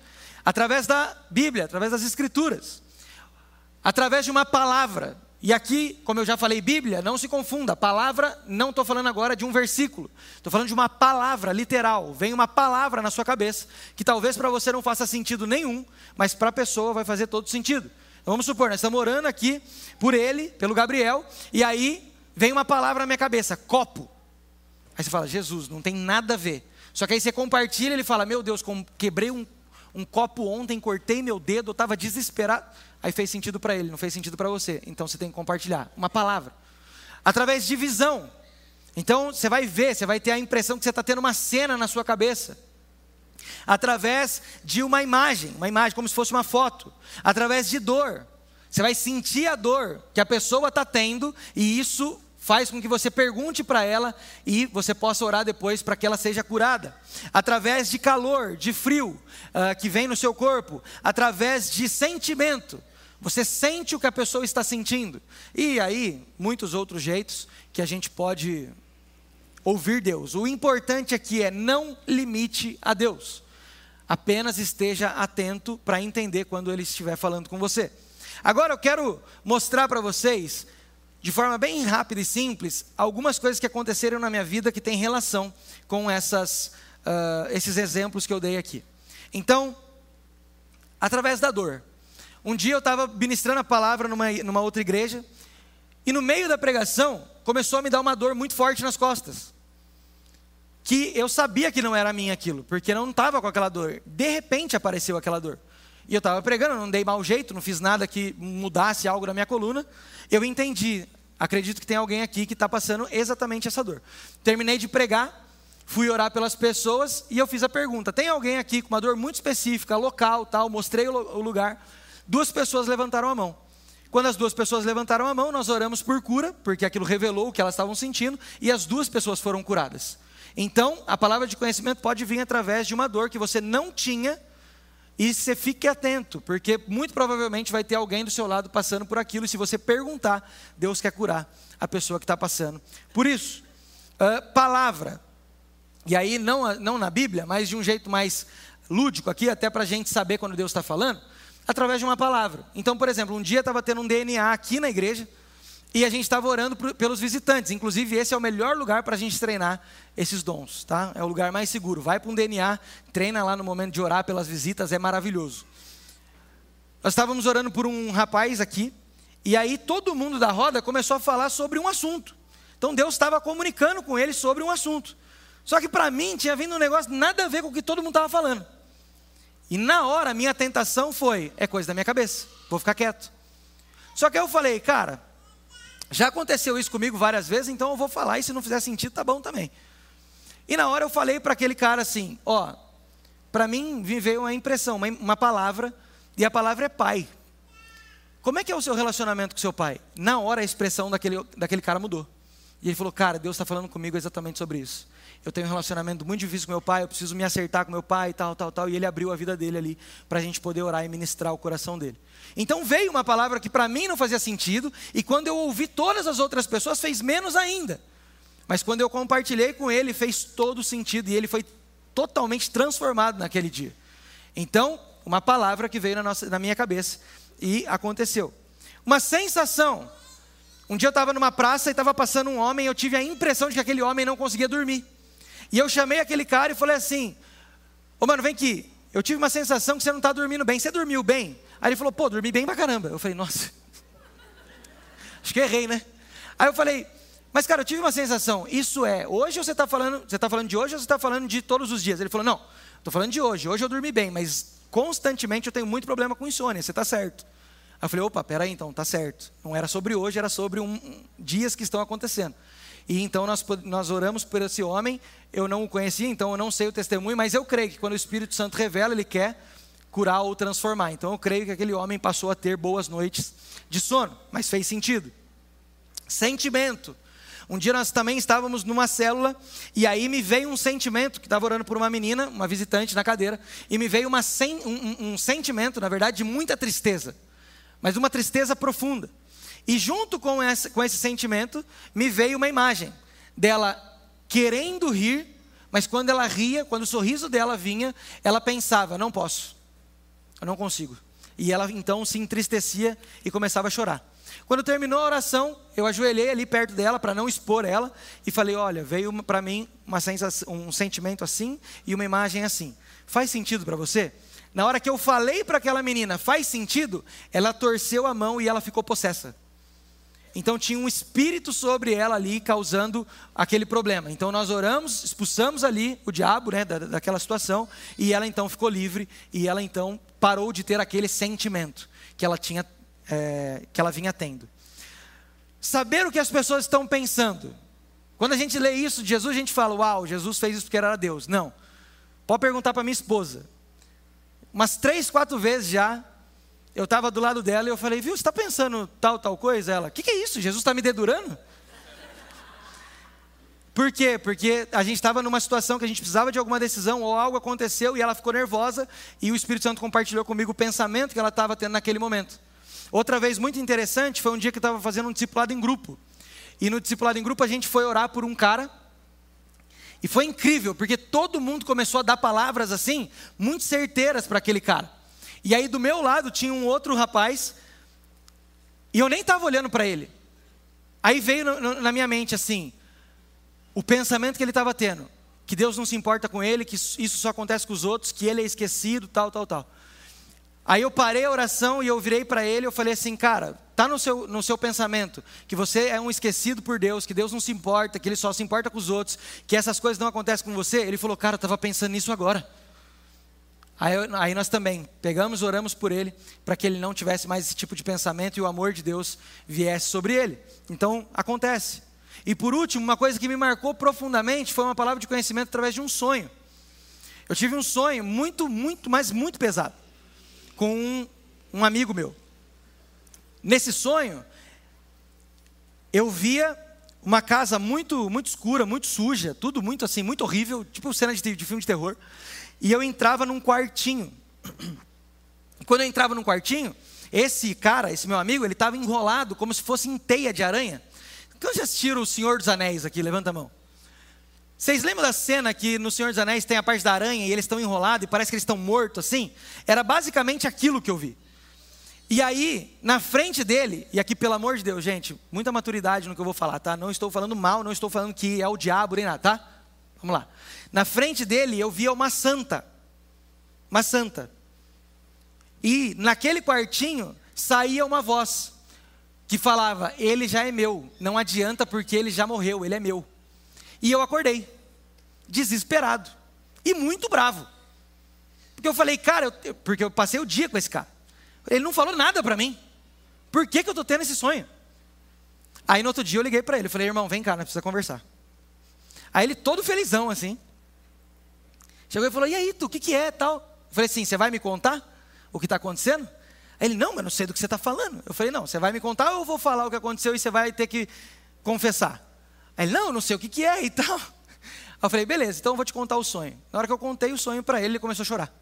Através da Bíblia, através das Escrituras. Através de uma palavra. E aqui, como eu já falei, Bíblia, não se confunda. Palavra, não estou falando agora de um versículo. Estou falando de uma palavra literal. Vem uma palavra na sua cabeça, que talvez para você não faça sentido nenhum, mas para a pessoa vai fazer todo sentido. Então, vamos supor, nós estamos orando aqui por ele, pelo Gabriel, e aí vem uma palavra na minha cabeça: copo. Aí você fala, Jesus, não tem nada a ver. Só que aí você compartilha, ele fala: Meu Deus, quebrei um, um copo ontem, cortei meu dedo, eu estava desesperado. Aí fez sentido para ele, não fez sentido para você. Então você tem que compartilhar uma palavra. Através de visão. Então você vai ver, você vai ter a impressão que você está tendo uma cena na sua cabeça. Através de uma imagem, uma imagem como se fosse uma foto. Através de dor. Você vai sentir a dor que a pessoa está tendo e isso faz com que você pergunte para ela e você possa orar depois para que ela seja curada. Através de calor, de frio uh, que vem no seu corpo, através de sentimento. Você sente o que a pessoa está sentindo. E aí, muitos outros jeitos que a gente pode ouvir Deus. O importante aqui é não limite a Deus. Apenas esteja atento para entender quando ele estiver falando com você. Agora eu quero mostrar para vocês, de forma bem rápida e simples, algumas coisas que aconteceram na minha vida que têm relação com essas, uh, esses exemplos que eu dei aqui. Então, através da dor. Um dia eu estava ministrando a palavra numa, numa outra igreja, e no meio da pregação começou a me dar uma dor muito forte nas costas. Que eu sabia que não era minha aquilo, porque eu não estava com aquela dor. De repente apareceu aquela dor. E eu estava pregando, não dei mau jeito, não fiz nada que mudasse algo na minha coluna. Eu entendi, acredito que tem alguém aqui que está passando exatamente essa dor. Terminei de pregar, fui orar pelas pessoas e eu fiz a pergunta: tem alguém aqui com uma dor muito específica, local, tal? Mostrei o lugar. Duas pessoas levantaram a mão. Quando as duas pessoas levantaram a mão, nós oramos por cura, porque aquilo revelou o que elas estavam sentindo, e as duas pessoas foram curadas. Então, a palavra de conhecimento pode vir através de uma dor que você não tinha, e você fique atento, porque muito provavelmente vai ter alguém do seu lado passando por aquilo, e se você perguntar, Deus quer curar a pessoa que está passando. Por isso, uh, palavra, e aí não, não na Bíblia, mas de um jeito mais lúdico aqui, até para a gente saber quando Deus está falando, através de uma palavra. Então, por exemplo, um dia estava tendo um DNA aqui na igreja e a gente estava orando pelos visitantes. Inclusive, esse é o melhor lugar para a gente treinar esses dons, tá? É o lugar mais seguro. Vai para um DNA, treina lá no momento de orar pelas visitas, é maravilhoso. Nós estávamos orando por um rapaz aqui e aí todo mundo da roda começou a falar sobre um assunto. Então Deus estava comunicando com ele sobre um assunto. Só que para mim tinha vindo um negócio nada a ver com o que todo mundo estava falando. E na hora a minha tentação foi: é coisa da minha cabeça, vou ficar quieto. Só que eu falei, cara, já aconteceu isso comigo várias vezes, então eu vou falar, e se não fizer sentido, tá bom também. E na hora eu falei para aquele cara assim: ó, para mim veio uma impressão, uma, palavra, e a palavra é pai. Como é que é o seu relacionamento com seu pai? Na hora a expressão daquele, daquele cara mudou. E ele falou: Cara, Deus está falando comigo exatamente sobre isso eu tenho um relacionamento muito difícil com meu pai, eu preciso me acertar com meu pai, tal, tal, tal. E ele abriu a vida dele ali para a gente poder orar e ministrar o coração dele. Então veio uma palavra que para mim não fazia sentido, e quando eu ouvi todas as outras pessoas, fez menos ainda. Mas quando eu compartilhei com ele, fez todo sentido, e ele foi totalmente transformado naquele dia. Então, uma palavra que veio na, nossa, na minha cabeça, e aconteceu. Uma sensação. Um dia eu estava numa praça e estava passando um homem, e eu tive a impressão de que aquele homem não conseguia dormir. E eu chamei aquele cara e falei assim: Ô mano, vem aqui. Eu tive uma sensação que você não está dormindo bem. Você dormiu bem? Aí ele falou: Pô, dormi bem pra caramba. Eu falei: Nossa. Acho que errei, né? Aí eu falei: Mas cara, eu tive uma sensação. Isso é hoje ou você está falando? Você está falando de hoje ou você está falando de todos os dias? Ele falou: Não, estou falando de hoje. Hoje eu dormi bem, mas constantemente eu tenho muito problema com insônia. Você está certo? Aí eu falei: Opa, peraí, então, tá certo. Não era sobre hoje, era sobre um, um, dias que estão acontecendo. E então nós, nós oramos por esse homem. Eu não o conhecia, então eu não sei o testemunho, mas eu creio que quando o Espírito Santo revela, ele quer curar ou transformar. Então eu creio que aquele homem passou a ter boas noites de sono, mas fez sentido. Sentimento. Um dia nós também estávamos numa célula e aí me veio um sentimento, que estava orando por uma menina, uma visitante na cadeira, e me veio um, um, um sentimento, na verdade, de muita tristeza, mas uma tristeza profunda. E junto com esse, com esse sentimento, me veio uma imagem dela querendo rir, mas quando ela ria, quando o sorriso dela vinha, ela pensava: não posso, eu não consigo. E ela então se entristecia e começava a chorar. Quando terminou a oração, eu ajoelhei ali perto dela para não expor ela e falei: Olha, veio para mim sensação, um sentimento assim e uma imagem assim. Faz sentido para você? Na hora que eu falei para aquela menina, faz sentido? Ela torceu a mão e ela ficou possessa. Então tinha um espírito sobre ela ali causando aquele problema. Então nós oramos, expulsamos ali o diabo né, da, daquela situação e ela então ficou livre e ela então parou de ter aquele sentimento que ela tinha, é, que ela vinha tendo. Saber o que as pessoas estão pensando. Quando a gente lê isso de Jesus, a gente fala: Uau, Jesus fez isso porque era Deus. Não. Pode perguntar para minha esposa. Umas três, quatro vezes já eu estava do lado dela e eu falei, viu, você está pensando tal, tal coisa? Ela, o que, que é isso? Jesus está me dedurando? Por quê? Porque a gente estava numa situação que a gente precisava de alguma decisão ou algo aconteceu e ela ficou nervosa e o Espírito Santo compartilhou comigo o pensamento que ela estava tendo naquele momento. Outra vez muito interessante foi um dia que eu estava fazendo um discipulado em grupo. E no discipulado em grupo a gente foi orar por um cara. E foi incrível, porque todo mundo começou a dar palavras assim, muito certeiras para aquele cara. E aí do meu lado tinha um outro rapaz, e eu nem estava olhando para ele. Aí veio no, no, na minha mente assim, o pensamento que ele estava tendo, que Deus não se importa com ele, que isso só acontece com os outros, que ele é esquecido, tal, tal, tal. Aí eu parei a oração e eu virei para ele, eu falei assim, cara, tá no seu, no seu pensamento que você é um esquecido por Deus, que Deus não se importa, que Ele só se importa com os outros, que essas coisas não acontecem com você? Ele falou, cara, eu estava pensando nisso agora. Aí, aí, nós também pegamos, oramos por ele, para que ele não tivesse mais esse tipo de pensamento e o amor de Deus viesse sobre ele. Então, acontece. E por último, uma coisa que me marcou profundamente foi uma palavra de conhecimento através de um sonho. Eu tive um sonho muito, muito, mas muito pesado, com um, um amigo meu. Nesse sonho, eu via uma casa muito, muito escura, muito suja, tudo muito assim, muito horrível, tipo cena de, de filme de terror. E eu entrava num quartinho. Quando eu entrava num quartinho, esse cara, esse meu amigo, ele estava enrolado como se fosse em teia de aranha. Quando já assistiram O Senhor dos Anéis aqui? Levanta a mão. Vocês lembram da cena que no Senhor dos Anéis tem a parte da aranha e eles estão enrolados e parece que eles estão mortos assim? Era basicamente aquilo que eu vi. E aí, na frente dele, e aqui pelo amor de Deus, gente, muita maturidade no que eu vou falar, tá? Não estou falando mal, não estou falando que é o diabo nem nada, tá? Vamos lá. Na frente dele eu via uma santa. Uma santa. E naquele quartinho saía uma voz que falava: Ele já é meu, não adianta porque ele já morreu, ele é meu. E eu acordei, desesperado e muito bravo. Porque eu falei, cara, eu, porque eu passei o dia com esse cara. Ele não falou nada para mim. Por que, que eu estou tendo esse sonho? Aí no outro dia eu liguei para ele, falei, irmão, vem cá, nós precisamos conversar. Aí ele todo felizão assim. Chegou e falou: E aí, tu, o que, que é tal? Eu falei assim: Você vai me contar o que está acontecendo? Aí ele: Não, mas não sei do que você está falando. Eu falei: Não, você vai me contar ou eu vou falar o que aconteceu e você vai ter que confessar? Aí ele: Não, não sei o que, que é e tal. Aí eu falei: Beleza, então eu vou te contar o sonho. Na hora que eu contei o sonho para ele, ele começou a chorar.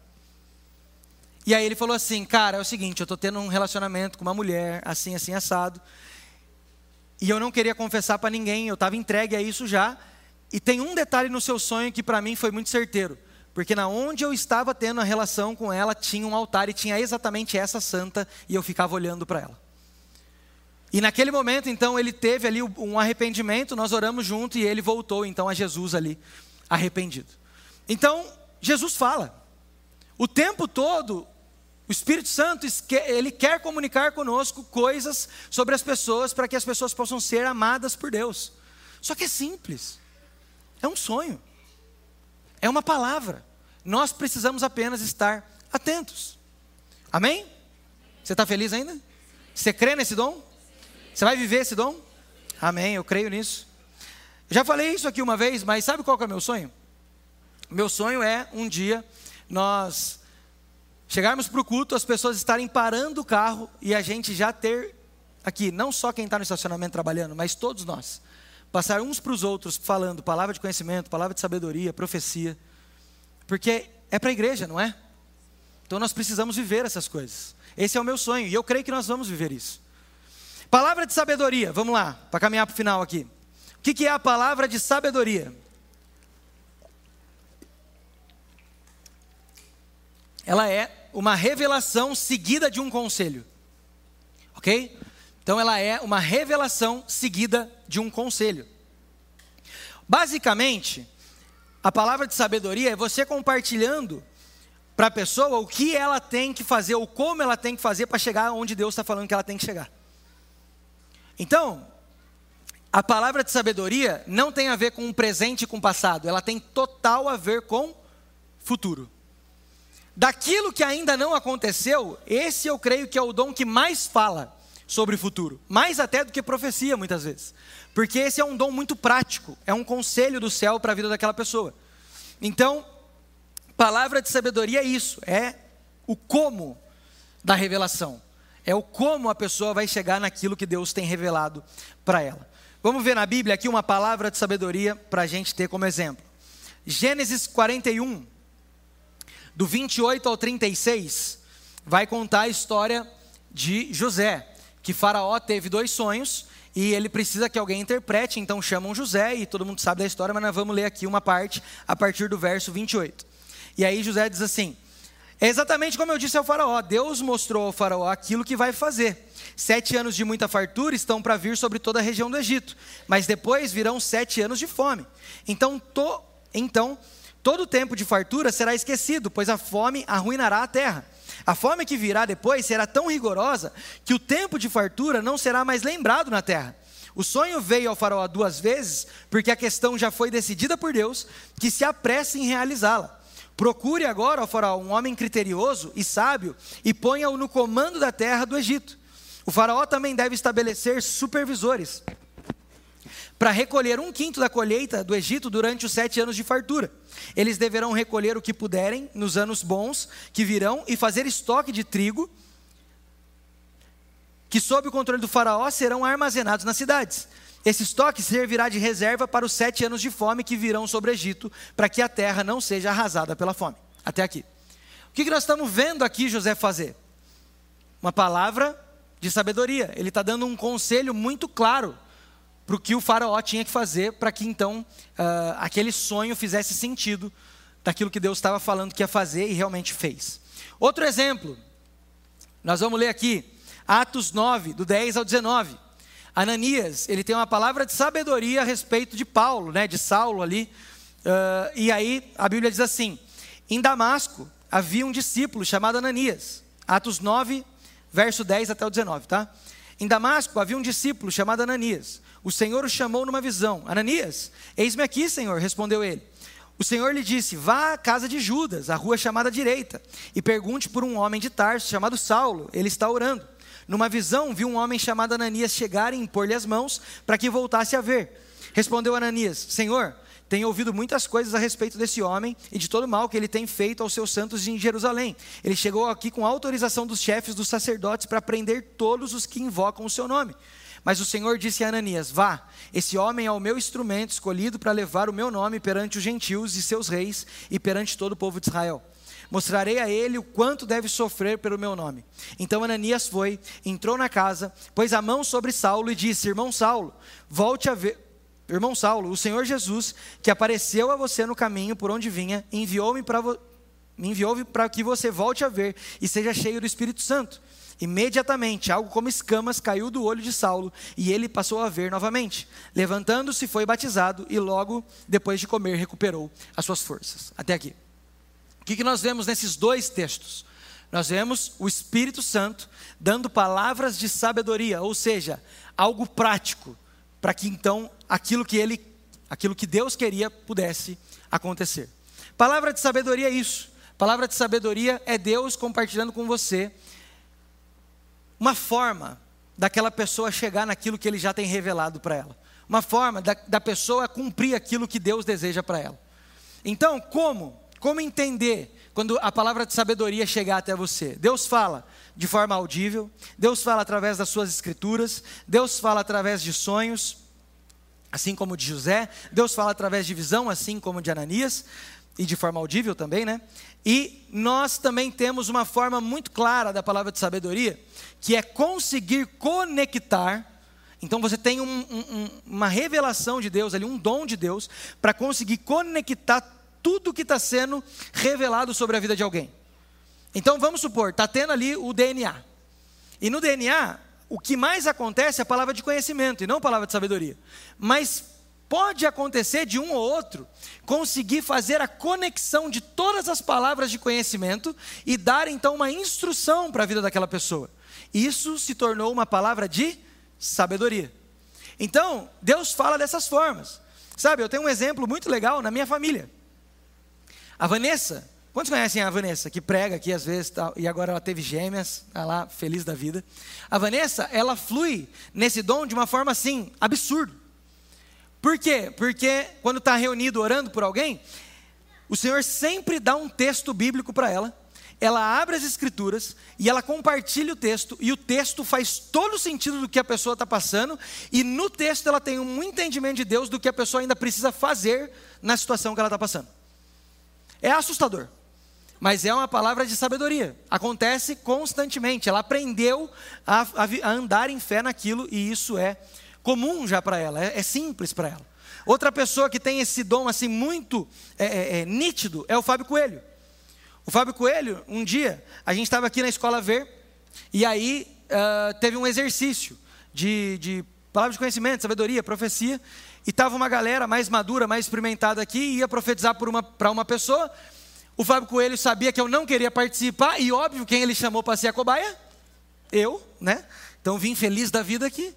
E aí ele falou assim: Cara, é o seguinte, eu estou tendo um relacionamento com uma mulher, assim, assim, assado. E eu não queria confessar para ninguém, eu estava entregue a isso já. E tem um detalhe no seu sonho que para mim foi muito certeiro. Porque na onde eu estava tendo a relação com ela, tinha um altar e tinha exatamente essa santa, e eu ficava olhando para ela. E naquele momento, então, ele teve ali um arrependimento, nós oramos junto e ele voltou então a Jesus ali, arrependido. Então, Jesus fala. O tempo todo, o Espírito Santo, ele quer comunicar conosco coisas sobre as pessoas para que as pessoas possam ser amadas por Deus. Só que é simples. É um sonho. É uma palavra. Nós precisamos apenas estar atentos. Amém? Você está feliz ainda? Você crê nesse dom? Você vai viver esse dom? Amém, eu creio nisso. Já falei isso aqui uma vez, mas sabe qual é o meu sonho? Meu sonho é um dia nós chegarmos para o culto, as pessoas estarem parando o carro e a gente já ter aqui, não só quem está no estacionamento trabalhando, mas todos nós, passar uns para os outros falando palavra de conhecimento, palavra de sabedoria, profecia, porque é para a igreja, não é? Então nós precisamos viver essas coisas. Esse é o meu sonho e eu creio que nós vamos viver isso. Palavra de sabedoria, vamos lá, para caminhar para o final aqui. O que, que é a palavra de sabedoria? Ela é uma revelação seguida de um conselho. Ok? Então ela é uma revelação seguida de um conselho. Basicamente, a palavra de sabedoria é você compartilhando para a pessoa o que ela tem que fazer, ou como ela tem que fazer para chegar onde Deus está falando que ela tem que chegar. Então, a palavra de sabedoria não tem a ver com o presente e com o passado, ela tem total a ver com futuro. Daquilo que ainda não aconteceu, esse eu creio que é o dom que mais fala sobre o futuro, mais até do que profecia muitas vezes, porque esse é um dom muito prático, é um conselho do céu para a vida daquela pessoa. Então, palavra de sabedoria é isso, é o como da revelação, é o como a pessoa vai chegar naquilo que Deus tem revelado para ela. Vamos ver na Bíblia aqui uma palavra de sabedoria para a gente ter como exemplo. Gênesis 41, do 28 ao 36, vai contar a história de José, que Faraó teve dois sonhos e ele precisa que alguém interprete, então chamam José e todo mundo sabe da história, mas nós vamos ler aqui uma parte a partir do verso 28. E aí José diz assim: É exatamente como eu disse ao Faraó: Deus mostrou ao Faraó aquilo que vai fazer. Sete anos de muita fartura estão para vir sobre toda a região do Egito, mas depois virão sete anos de fome. Então, to, então todo tempo de fartura será esquecido, pois a fome arruinará a terra. A fome que virá depois será tão rigorosa que o tempo de fartura não será mais lembrado na terra. O sonho veio ao faraó duas vezes, porque a questão já foi decidida por Deus, que se apresse em realizá-la. Procure agora, ó faraó, um homem criterioso e sábio e ponha-o no comando da terra do Egito. O faraó também deve estabelecer supervisores para recolher um quinto da colheita do Egito durante os sete anos de fartura. Eles deverão recolher o que puderem nos anos bons que virão e fazer estoque de trigo, que sob o controle do Faraó serão armazenados nas cidades. Esse estoque servirá de reserva para os sete anos de fome que virão sobre o Egito, para que a terra não seja arrasada pela fome. Até aqui. O que nós estamos vendo aqui José fazer? Uma palavra de sabedoria. Ele está dando um conselho muito claro para o que o faraó tinha que fazer para que então uh, aquele sonho fizesse sentido daquilo que Deus estava falando que ia fazer e realmente fez. Outro exemplo, nós vamos ler aqui, Atos 9, do 10 ao 19. Ananias, ele tem uma palavra de sabedoria a respeito de Paulo, né, de Saulo ali. Uh, e aí a Bíblia diz assim: em Damasco havia um discípulo chamado Ananias. Atos 9, verso 10 até o 19, tá? Em Damasco havia um discípulo chamado Ananias. O Senhor o chamou numa visão: Ananias, eis-me aqui, Senhor, respondeu ele. O Senhor lhe disse: Vá à casa de Judas, a rua chamada direita, e pergunte por um homem de Tarso chamado Saulo, ele está orando. Numa visão, viu um homem chamado Ananias chegar e impor-lhe as mãos para que voltasse a ver. Respondeu Ananias: Senhor, tenho ouvido muitas coisas a respeito desse homem e de todo o mal que ele tem feito aos seus santos em Jerusalém. Ele chegou aqui com autorização dos chefes dos sacerdotes para prender todos os que invocam o seu nome. Mas o Senhor disse a Ananias: Vá, esse homem é o meu instrumento escolhido para levar o meu nome perante os gentios e seus reis e perante todo o povo de Israel. Mostrarei a ele o quanto deve sofrer pelo meu nome. Então Ananias foi, entrou na casa, pôs a mão sobre Saulo e disse: Irmão Saulo, volte a ver Irmão Saulo, o Senhor Jesus, que apareceu a você no caminho por onde vinha, enviou-me para me enviou que você volte a ver e seja cheio do Espírito Santo. Imediatamente, algo como escamas caiu do olho de Saulo e ele passou a ver novamente. Levantando-se, foi batizado e logo depois de comer recuperou as suas forças. Até aqui. O que nós vemos nesses dois textos? Nós vemos o Espírito Santo dando palavras de sabedoria, ou seja, algo prático, para que então aquilo que ele, aquilo que Deus queria pudesse acontecer. Palavra de sabedoria é isso. Palavra de sabedoria é Deus compartilhando com você uma forma daquela pessoa chegar naquilo que ele já tem revelado para ela. Uma forma da, da pessoa cumprir aquilo que Deus deseja para ela. Então, como? Como entender quando a palavra de sabedoria chegar até você? Deus fala de forma audível, Deus fala através das suas escrituras, Deus fala através de sonhos, assim como de José, Deus fala através de visão, assim como de Ananias, e de forma audível também, né? E nós também temos uma forma muito clara da palavra de sabedoria, que é conseguir conectar. Então você tem um, um, uma revelação de Deus ali, um dom de Deus, para conseguir conectar tudo que está sendo revelado sobre a vida de alguém. Então vamos supor, está tendo ali o DNA. E no DNA, o que mais acontece é a palavra de conhecimento e não a palavra de sabedoria. Mas pode acontecer de um ou outro conseguir fazer a conexão de todas as palavras de conhecimento e dar então uma instrução para a vida daquela pessoa. Isso se tornou uma palavra de sabedoria. Então, Deus fala dessas formas. Sabe, eu tenho um exemplo muito legal na minha família. A Vanessa, quantos conhecem a Vanessa, que prega aqui às vezes, e agora ela teve gêmeas, está lá feliz da vida. A Vanessa, ela flui nesse dom de uma forma assim, absurda. Por quê? Porque quando está reunido orando por alguém, o Senhor sempre dá um texto bíblico para ela, ela abre as escrituras e ela compartilha o texto, e o texto faz todo o sentido do que a pessoa está passando, e no texto ela tem um entendimento de Deus do que a pessoa ainda precisa fazer na situação que ela está passando. É assustador, mas é uma palavra de sabedoria. Acontece constantemente. Ela aprendeu a, a, a andar em fé naquilo e isso é comum já para ela, é, é simples para ela. Outra pessoa que tem esse dom assim muito é, é, é, nítido é o Fábio Coelho. O Fábio Coelho, um dia, a gente estava aqui na escola Ver, e aí uh, teve um exercício de, de palavra de conhecimento, sabedoria, profecia, e estava uma galera mais madura, mais experimentada aqui, ia profetizar para uma, uma pessoa. O Fábio Coelho sabia que eu não queria participar, e óbvio, quem ele chamou para ser a cobaia? Eu, né? Então vim feliz da vida aqui.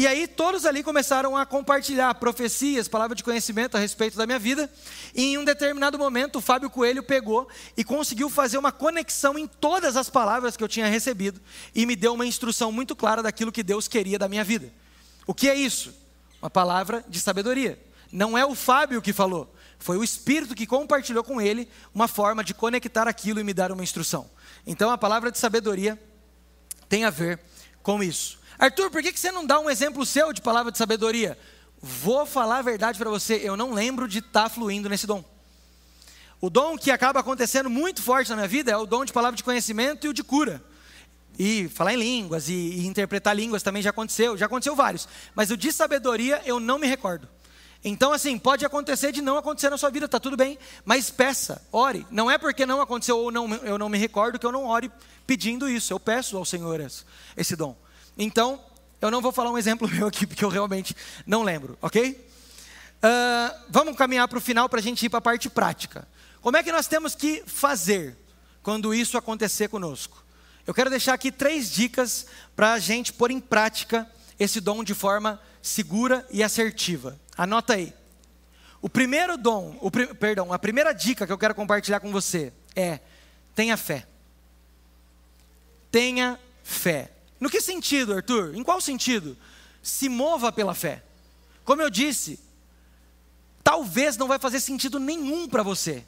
E aí todos ali começaram a compartilhar profecias, palavras de conhecimento a respeito da minha vida. E em um determinado momento, o Fábio Coelho pegou e conseguiu fazer uma conexão em todas as palavras que eu tinha recebido e me deu uma instrução muito clara daquilo que Deus queria da minha vida. O que é isso? Uma palavra de sabedoria. Não é o Fábio que falou, foi o Espírito que compartilhou com ele uma forma de conectar aquilo e me dar uma instrução. Então a palavra de sabedoria tem a ver com isso. Arthur, por que você não dá um exemplo seu de palavra de sabedoria? Vou falar a verdade para você, eu não lembro de estar tá fluindo nesse dom. O dom que acaba acontecendo muito forte na minha vida é o dom de palavra de conhecimento e o de cura. E falar em línguas e, e interpretar línguas também já aconteceu, já aconteceu vários. Mas o de sabedoria eu não me recordo. Então, assim, pode acontecer de não acontecer na sua vida, está tudo bem, mas peça, ore. Não é porque não aconteceu ou não, eu não me recordo que eu não ore pedindo isso. Eu peço ao Senhor esse, esse dom. Então, eu não vou falar um exemplo meu aqui, porque eu realmente não lembro, ok? Uh, vamos caminhar para o final para a gente ir para a parte prática. Como é que nós temos que fazer quando isso acontecer conosco? Eu quero deixar aqui três dicas para a gente pôr em prática esse dom de forma segura e assertiva. Anota aí. O primeiro dom, o, perdão, a primeira dica que eu quero compartilhar com você é: tenha fé. Tenha fé. No que sentido, Arthur? Em qual sentido? Se mova pela fé. Como eu disse, talvez não vai fazer sentido nenhum para você.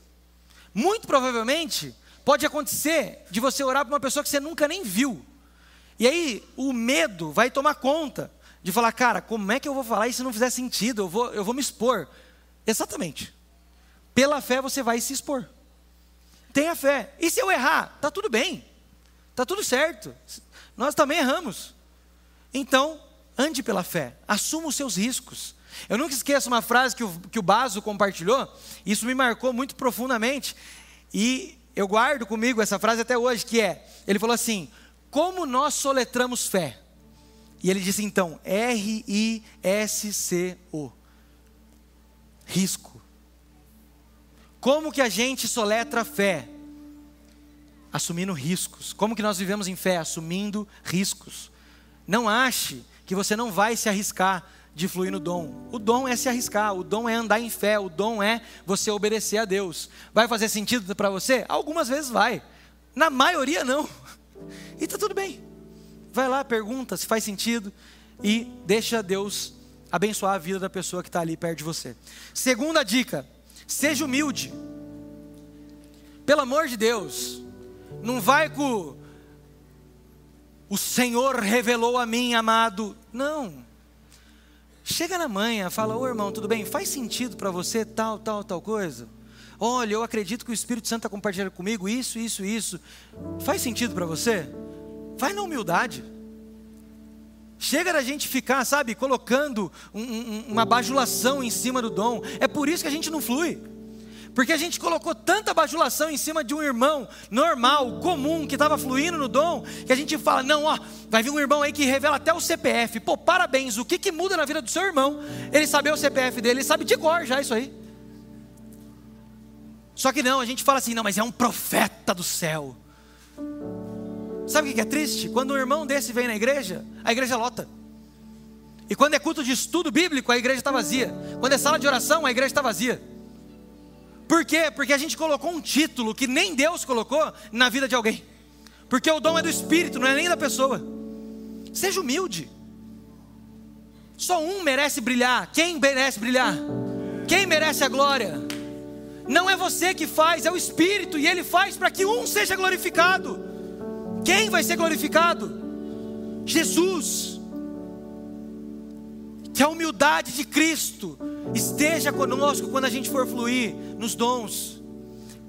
Muito provavelmente, pode acontecer de você orar para uma pessoa que você nunca nem viu. E aí, o medo vai tomar conta de falar, cara, como é que eu vou falar isso não fizer sentido? Eu vou, eu vou me expor. Exatamente. Pela fé você vai se expor. Tenha fé. E se eu errar? Tá tudo bem. Tá tudo certo. Nós também erramos. Então, ande pela fé, assuma os seus riscos. Eu nunca esqueço uma frase que o, que o Baso compartilhou, isso me marcou muito profundamente, e eu guardo comigo essa frase até hoje, que é, ele falou assim, como nós soletramos fé? E ele disse então, R-I-S-C-O, risco. Como que a gente soletra fé? Assumindo riscos. Como que nós vivemos em fé? Assumindo riscos. Não ache que você não vai se arriscar de fluir no dom. O dom é se arriscar, o dom é andar em fé, o dom é você obedecer a Deus. Vai fazer sentido para você? Algumas vezes vai. Na maioria não. E tá tudo bem. Vai lá, pergunta se faz sentido e deixa Deus abençoar a vida da pessoa que está ali perto de você. Segunda dica: seja humilde. Pelo amor de Deus, não vai com o Senhor revelou a mim, amado. Não. Chega na manhã, fala: Ô irmão, tudo bem? Faz sentido para você tal, tal, tal coisa? Olha, eu acredito que o Espírito Santo está compartilhando comigo isso, isso, isso. Faz sentido para você? Vai na humildade. Chega da gente ficar, sabe, colocando um, um, uma bajulação em cima do dom. É por isso que a gente não flui. Porque a gente colocou tanta bajulação em cima de um irmão normal, comum, que estava fluindo no dom, que a gente fala: não, ó, vai vir um irmão aí que revela até o CPF. Pô, parabéns, o que, que muda na vida do seu irmão? Ele saber o CPF dele, ele sabe de cor já isso aí. Só que não, a gente fala assim: não, mas é um profeta do céu. Sabe o que é triste? Quando um irmão desse vem na igreja, a igreja lota. E quando é culto de estudo bíblico, a igreja está vazia. Quando é sala de oração, a igreja está vazia. Por quê? Porque a gente colocou um título que nem Deus colocou na vida de alguém. Porque o dom é do Espírito, não é nem da pessoa. Seja humilde. Só um merece brilhar. Quem merece brilhar? Quem merece a glória? Não é você que faz, é o Espírito, e Ele faz para que um seja glorificado. Quem vai ser glorificado? Jesus. Que a humildade de Cristo esteja conosco quando a gente for fluir nos dons.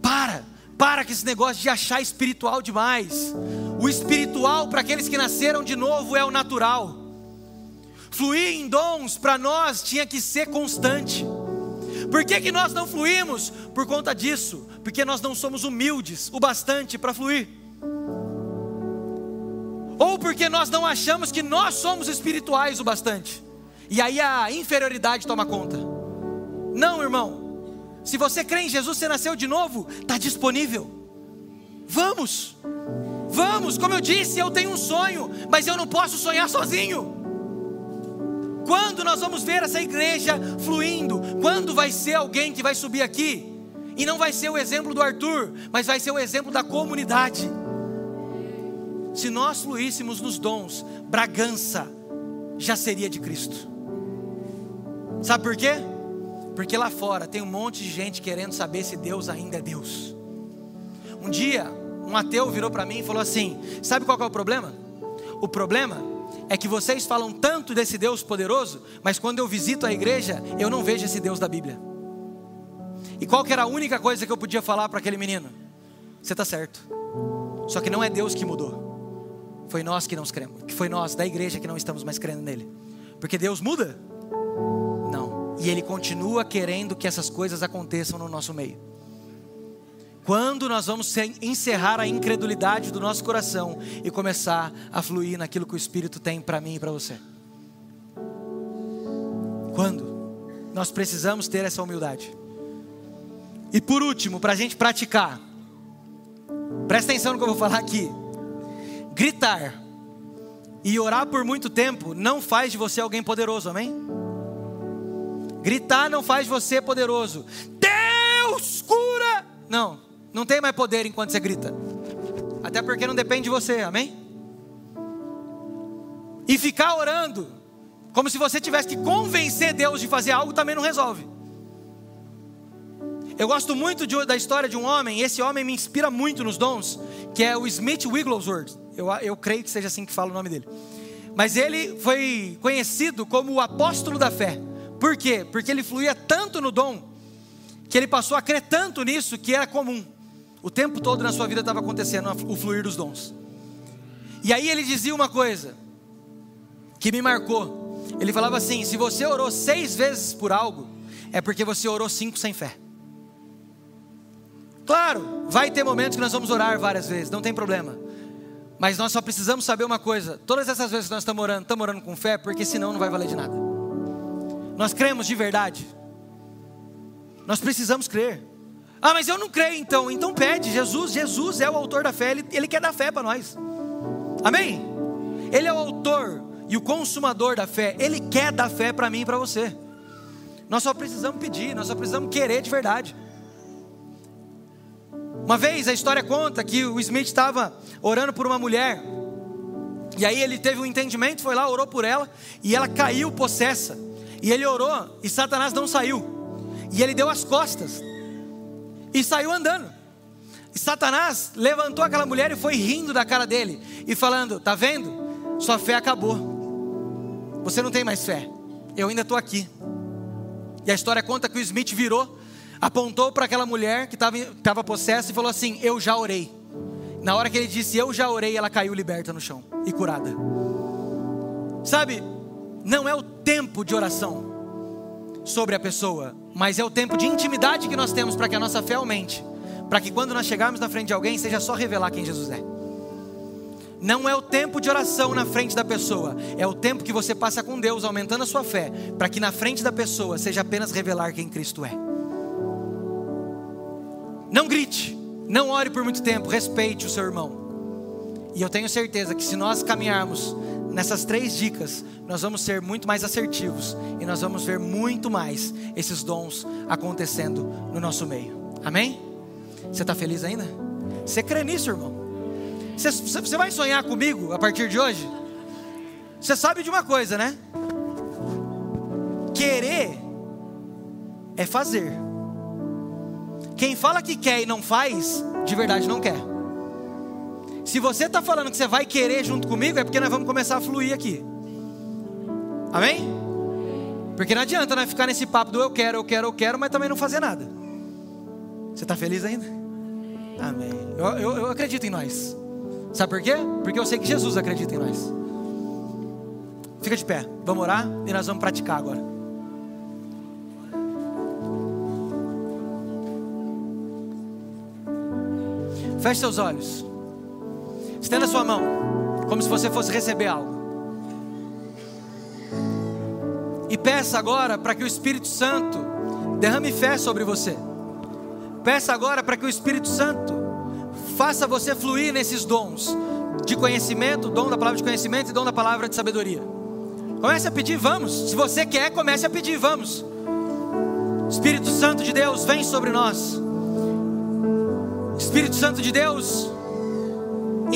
Para, para com esse negócio de achar espiritual demais. O espiritual para aqueles que nasceram de novo é o natural. Fluir em dons para nós tinha que ser constante. Por que, que nós não fluímos? Por conta disso, porque nós não somos humildes o bastante para fluir ou porque nós não achamos que nós somos espirituais o bastante, e aí a inferioridade toma conta. Não, irmão, se você crê em Jesus, você nasceu de novo, está disponível. Vamos, vamos, como eu disse, eu tenho um sonho, mas eu não posso sonhar sozinho. Quando nós vamos ver essa igreja fluindo? Quando vai ser alguém que vai subir aqui? E não vai ser o exemplo do Arthur, mas vai ser o exemplo da comunidade. Se nós fluíssemos nos dons, Bragança já seria de Cristo. Sabe por quê? Porque lá fora tem um monte de gente querendo saber se Deus ainda é Deus. Um dia, um ateu virou para mim e falou assim: Sabe qual é o problema? O problema é que vocês falam tanto desse Deus poderoso, mas quando eu visito a igreja, eu não vejo esse Deus da Bíblia. E qual que era a única coisa que eu podia falar para aquele menino? Você está certo. Só que não é Deus que mudou. Foi nós que não cremos, que foi nós da igreja que não estamos mais crendo nele. Porque Deus muda? E ele continua querendo que essas coisas aconteçam no nosso meio. Quando nós vamos encerrar a incredulidade do nosso coração e começar a fluir naquilo que o Espírito tem para mim e para você? Quando? Nós precisamos ter essa humildade. E por último, para a gente praticar, presta atenção no que eu vou falar aqui gritar e orar por muito tempo não faz de você alguém poderoso, amém? Gritar não faz você poderoso. Deus cura! Não, não tem mais poder enquanto você grita. Até porque não depende de você, amém? E ficar orando, como se você tivesse que convencer Deus de fazer algo, também não resolve. Eu gosto muito de, da história de um homem, esse homem me inspira muito nos dons, que é o Smith Wigglesworth. Eu, eu creio que seja assim que fala o nome dele. Mas ele foi conhecido como o apóstolo da fé. Por quê? Porque ele fluía tanto no dom, que ele passou a crer tanto nisso que era comum. O tempo todo na sua vida estava acontecendo o fluir dos dons. E aí ele dizia uma coisa que me marcou. Ele falava assim: se você orou seis vezes por algo, é porque você orou cinco sem fé. Claro, vai ter momentos que nós vamos orar várias vezes, não tem problema. Mas nós só precisamos saber uma coisa: todas essas vezes que nós estamos orando, estamos orando com fé, porque senão não vai valer de nada. Nós cremos de verdade. Nós precisamos crer. Ah, mas eu não creio então. Então pede. Jesus, Jesus é o autor da fé, ele, ele quer dar fé para nós. Amém? Ele é o autor e o consumador da fé. Ele quer dar fé para mim e para você. Nós só precisamos pedir, nós só precisamos querer de verdade. Uma vez a história conta que o Smith estava orando por uma mulher. E aí ele teve um entendimento, foi lá, orou por ela, e ela caiu possessa. E ele orou, e Satanás não saiu. E ele deu as costas. E saiu andando. E Satanás levantou aquela mulher e foi rindo da cara dele e falando: Tá vendo? Sua fé acabou. Você não tem mais fé. Eu ainda estou aqui. E a história conta que o Smith virou, apontou para aquela mulher que estava possessa e falou assim: Eu já orei. Na hora que ele disse eu já orei, ela caiu liberta no chão e curada. Sabe, não é o tempo de oração sobre a pessoa, mas é o tempo de intimidade que nós temos para que a nossa fé aumente para que quando nós chegarmos na frente de alguém, seja só revelar quem Jesus é. Não é o tempo de oração na frente da pessoa, é o tempo que você passa com Deus, aumentando a sua fé, para que na frente da pessoa seja apenas revelar quem Cristo é. Não grite, não ore por muito tempo, respeite o seu irmão. E eu tenho certeza que se nós caminharmos nessas três dicas, nós vamos ser muito mais assertivos e nós vamos ver muito mais esses dons acontecendo no nosso meio. Amém? Você está feliz ainda? Você crê nisso, irmão? Você, você vai sonhar comigo a partir de hoje? Você sabe de uma coisa, né? Querer é fazer. Quem fala que quer e não faz, de verdade não quer. Se você está falando que você vai querer junto comigo, é porque nós vamos começar a fluir aqui. Amém? Porque não adianta nós ficar nesse papo do eu quero, eu quero, eu quero, mas também não fazer nada. Você está feliz ainda? Amém. Eu, eu, eu acredito em nós. Sabe por quê? Porque eu sei que Jesus acredita em nós. Fica de pé. Vamos orar e nós vamos praticar agora. Feche seus olhos. Estenda sua mão, como se você fosse receber algo. E peça agora para que o Espírito Santo derrame fé sobre você. Peça agora para que o Espírito Santo faça você fluir nesses dons de conhecimento, dom da palavra de conhecimento e dom da palavra de sabedoria. Comece a pedir, vamos. Se você quer, comece a pedir, vamos. Espírito Santo de Deus, vem sobre nós. Espírito Santo de Deus,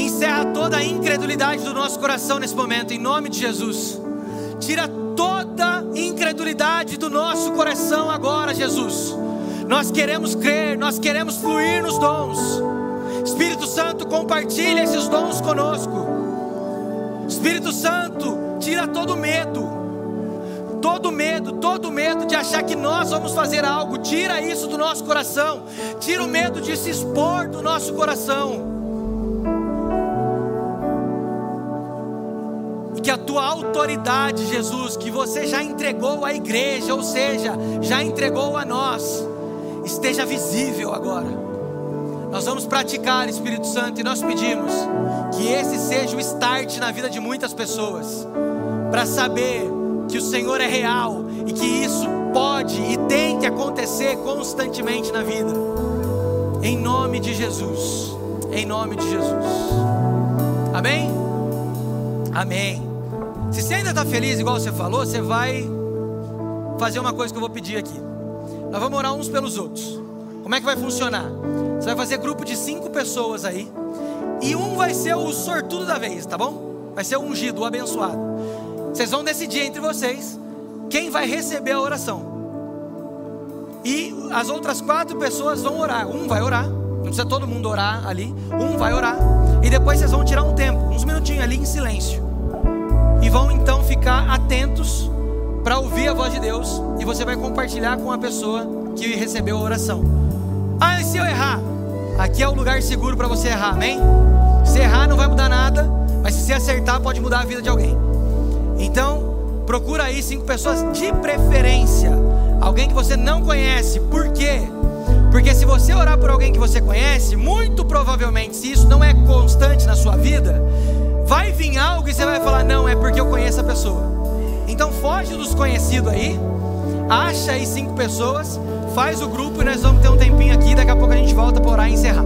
encerra toda a incredulidade do nosso coração nesse momento, em nome de Jesus. Tira toda incredulidade do nosso coração agora, Jesus nós queremos crer, nós queremos fluir nos dons. Espírito Santo, compartilha esses dons conosco. Espírito Santo, tira todo medo. Todo medo, todo medo de achar que nós vamos fazer algo, tira isso do nosso coração. Tira o medo de se expor do nosso coração. E que a tua autoridade, Jesus, que você já entregou à igreja, ou seja, já entregou a nós, esteja visível agora. Nós vamos praticar, Espírito Santo, e nós pedimos que esse seja o start na vida de muitas pessoas, para saber que o Senhor é real e que isso pode e tem que acontecer constantemente na vida. Em nome de Jesus. Em nome de Jesus. Amém? Amém. Se você ainda está feliz, igual você falou, você vai fazer uma coisa que eu vou pedir aqui. Nós vamos orar uns pelos outros. Como é que vai funcionar? Você vai fazer grupo de cinco pessoas aí. E um vai ser o sortudo da vez, tá bom? Vai ser o ungido, o abençoado. Vocês vão decidir entre vocês quem vai receber a oração. E as outras quatro pessoas vão orar. Um vai orar. Não precisa todo mundo orar ali. Um vai orar. E depois vocês vão tirar um tempo, uns minutinhos ali em silêncio. E vão então ficar atentos para ouvir a voz de Deus e você vai compartilhar com a pessoa que recebeu a oração. Ah, e se eu errar? Aqui é o lugar seguro para você errar, amém? Se errar não vai mudar nada, mas se você acertar pode mudar a vida de alguém. Então, procura aí cinco pessoas de preferência, alguém que você não conhece. Por quê? Porque se você orar por alguém que você conhece, muito provavelmente, se isso não é constante na sua vida, vai vir algo e você vai falar: não, é porque eu conheço a pessoa. Então foge dos conhecidos aí, acha aí cinco pessoas, faz o grupo e nós vamos ter um tempinho aqui. Daqui a pouco a gente volta para orar e encerrar.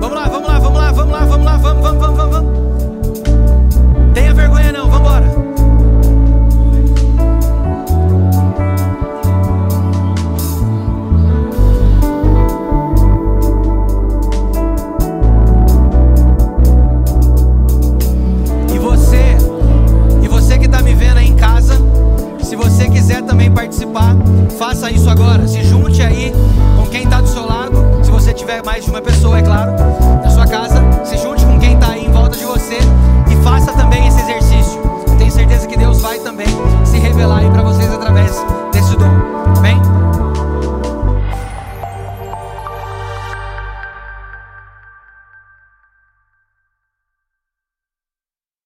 Vamos lá, vamos lá, vamos lá, vamos lá, vamos lá, vamos, vamos, vamos, vamos. Tenha vergonha não, vamos embora. Também participar, faça isso agora. Se junte aí com quem está do seu lado tiver mais de uma pessoa, é claro, na sua casa, se junte com quem está aí em volta de você e faça também esse exercício. Eu tenho certeza que Deus vai também se revelar aí para você.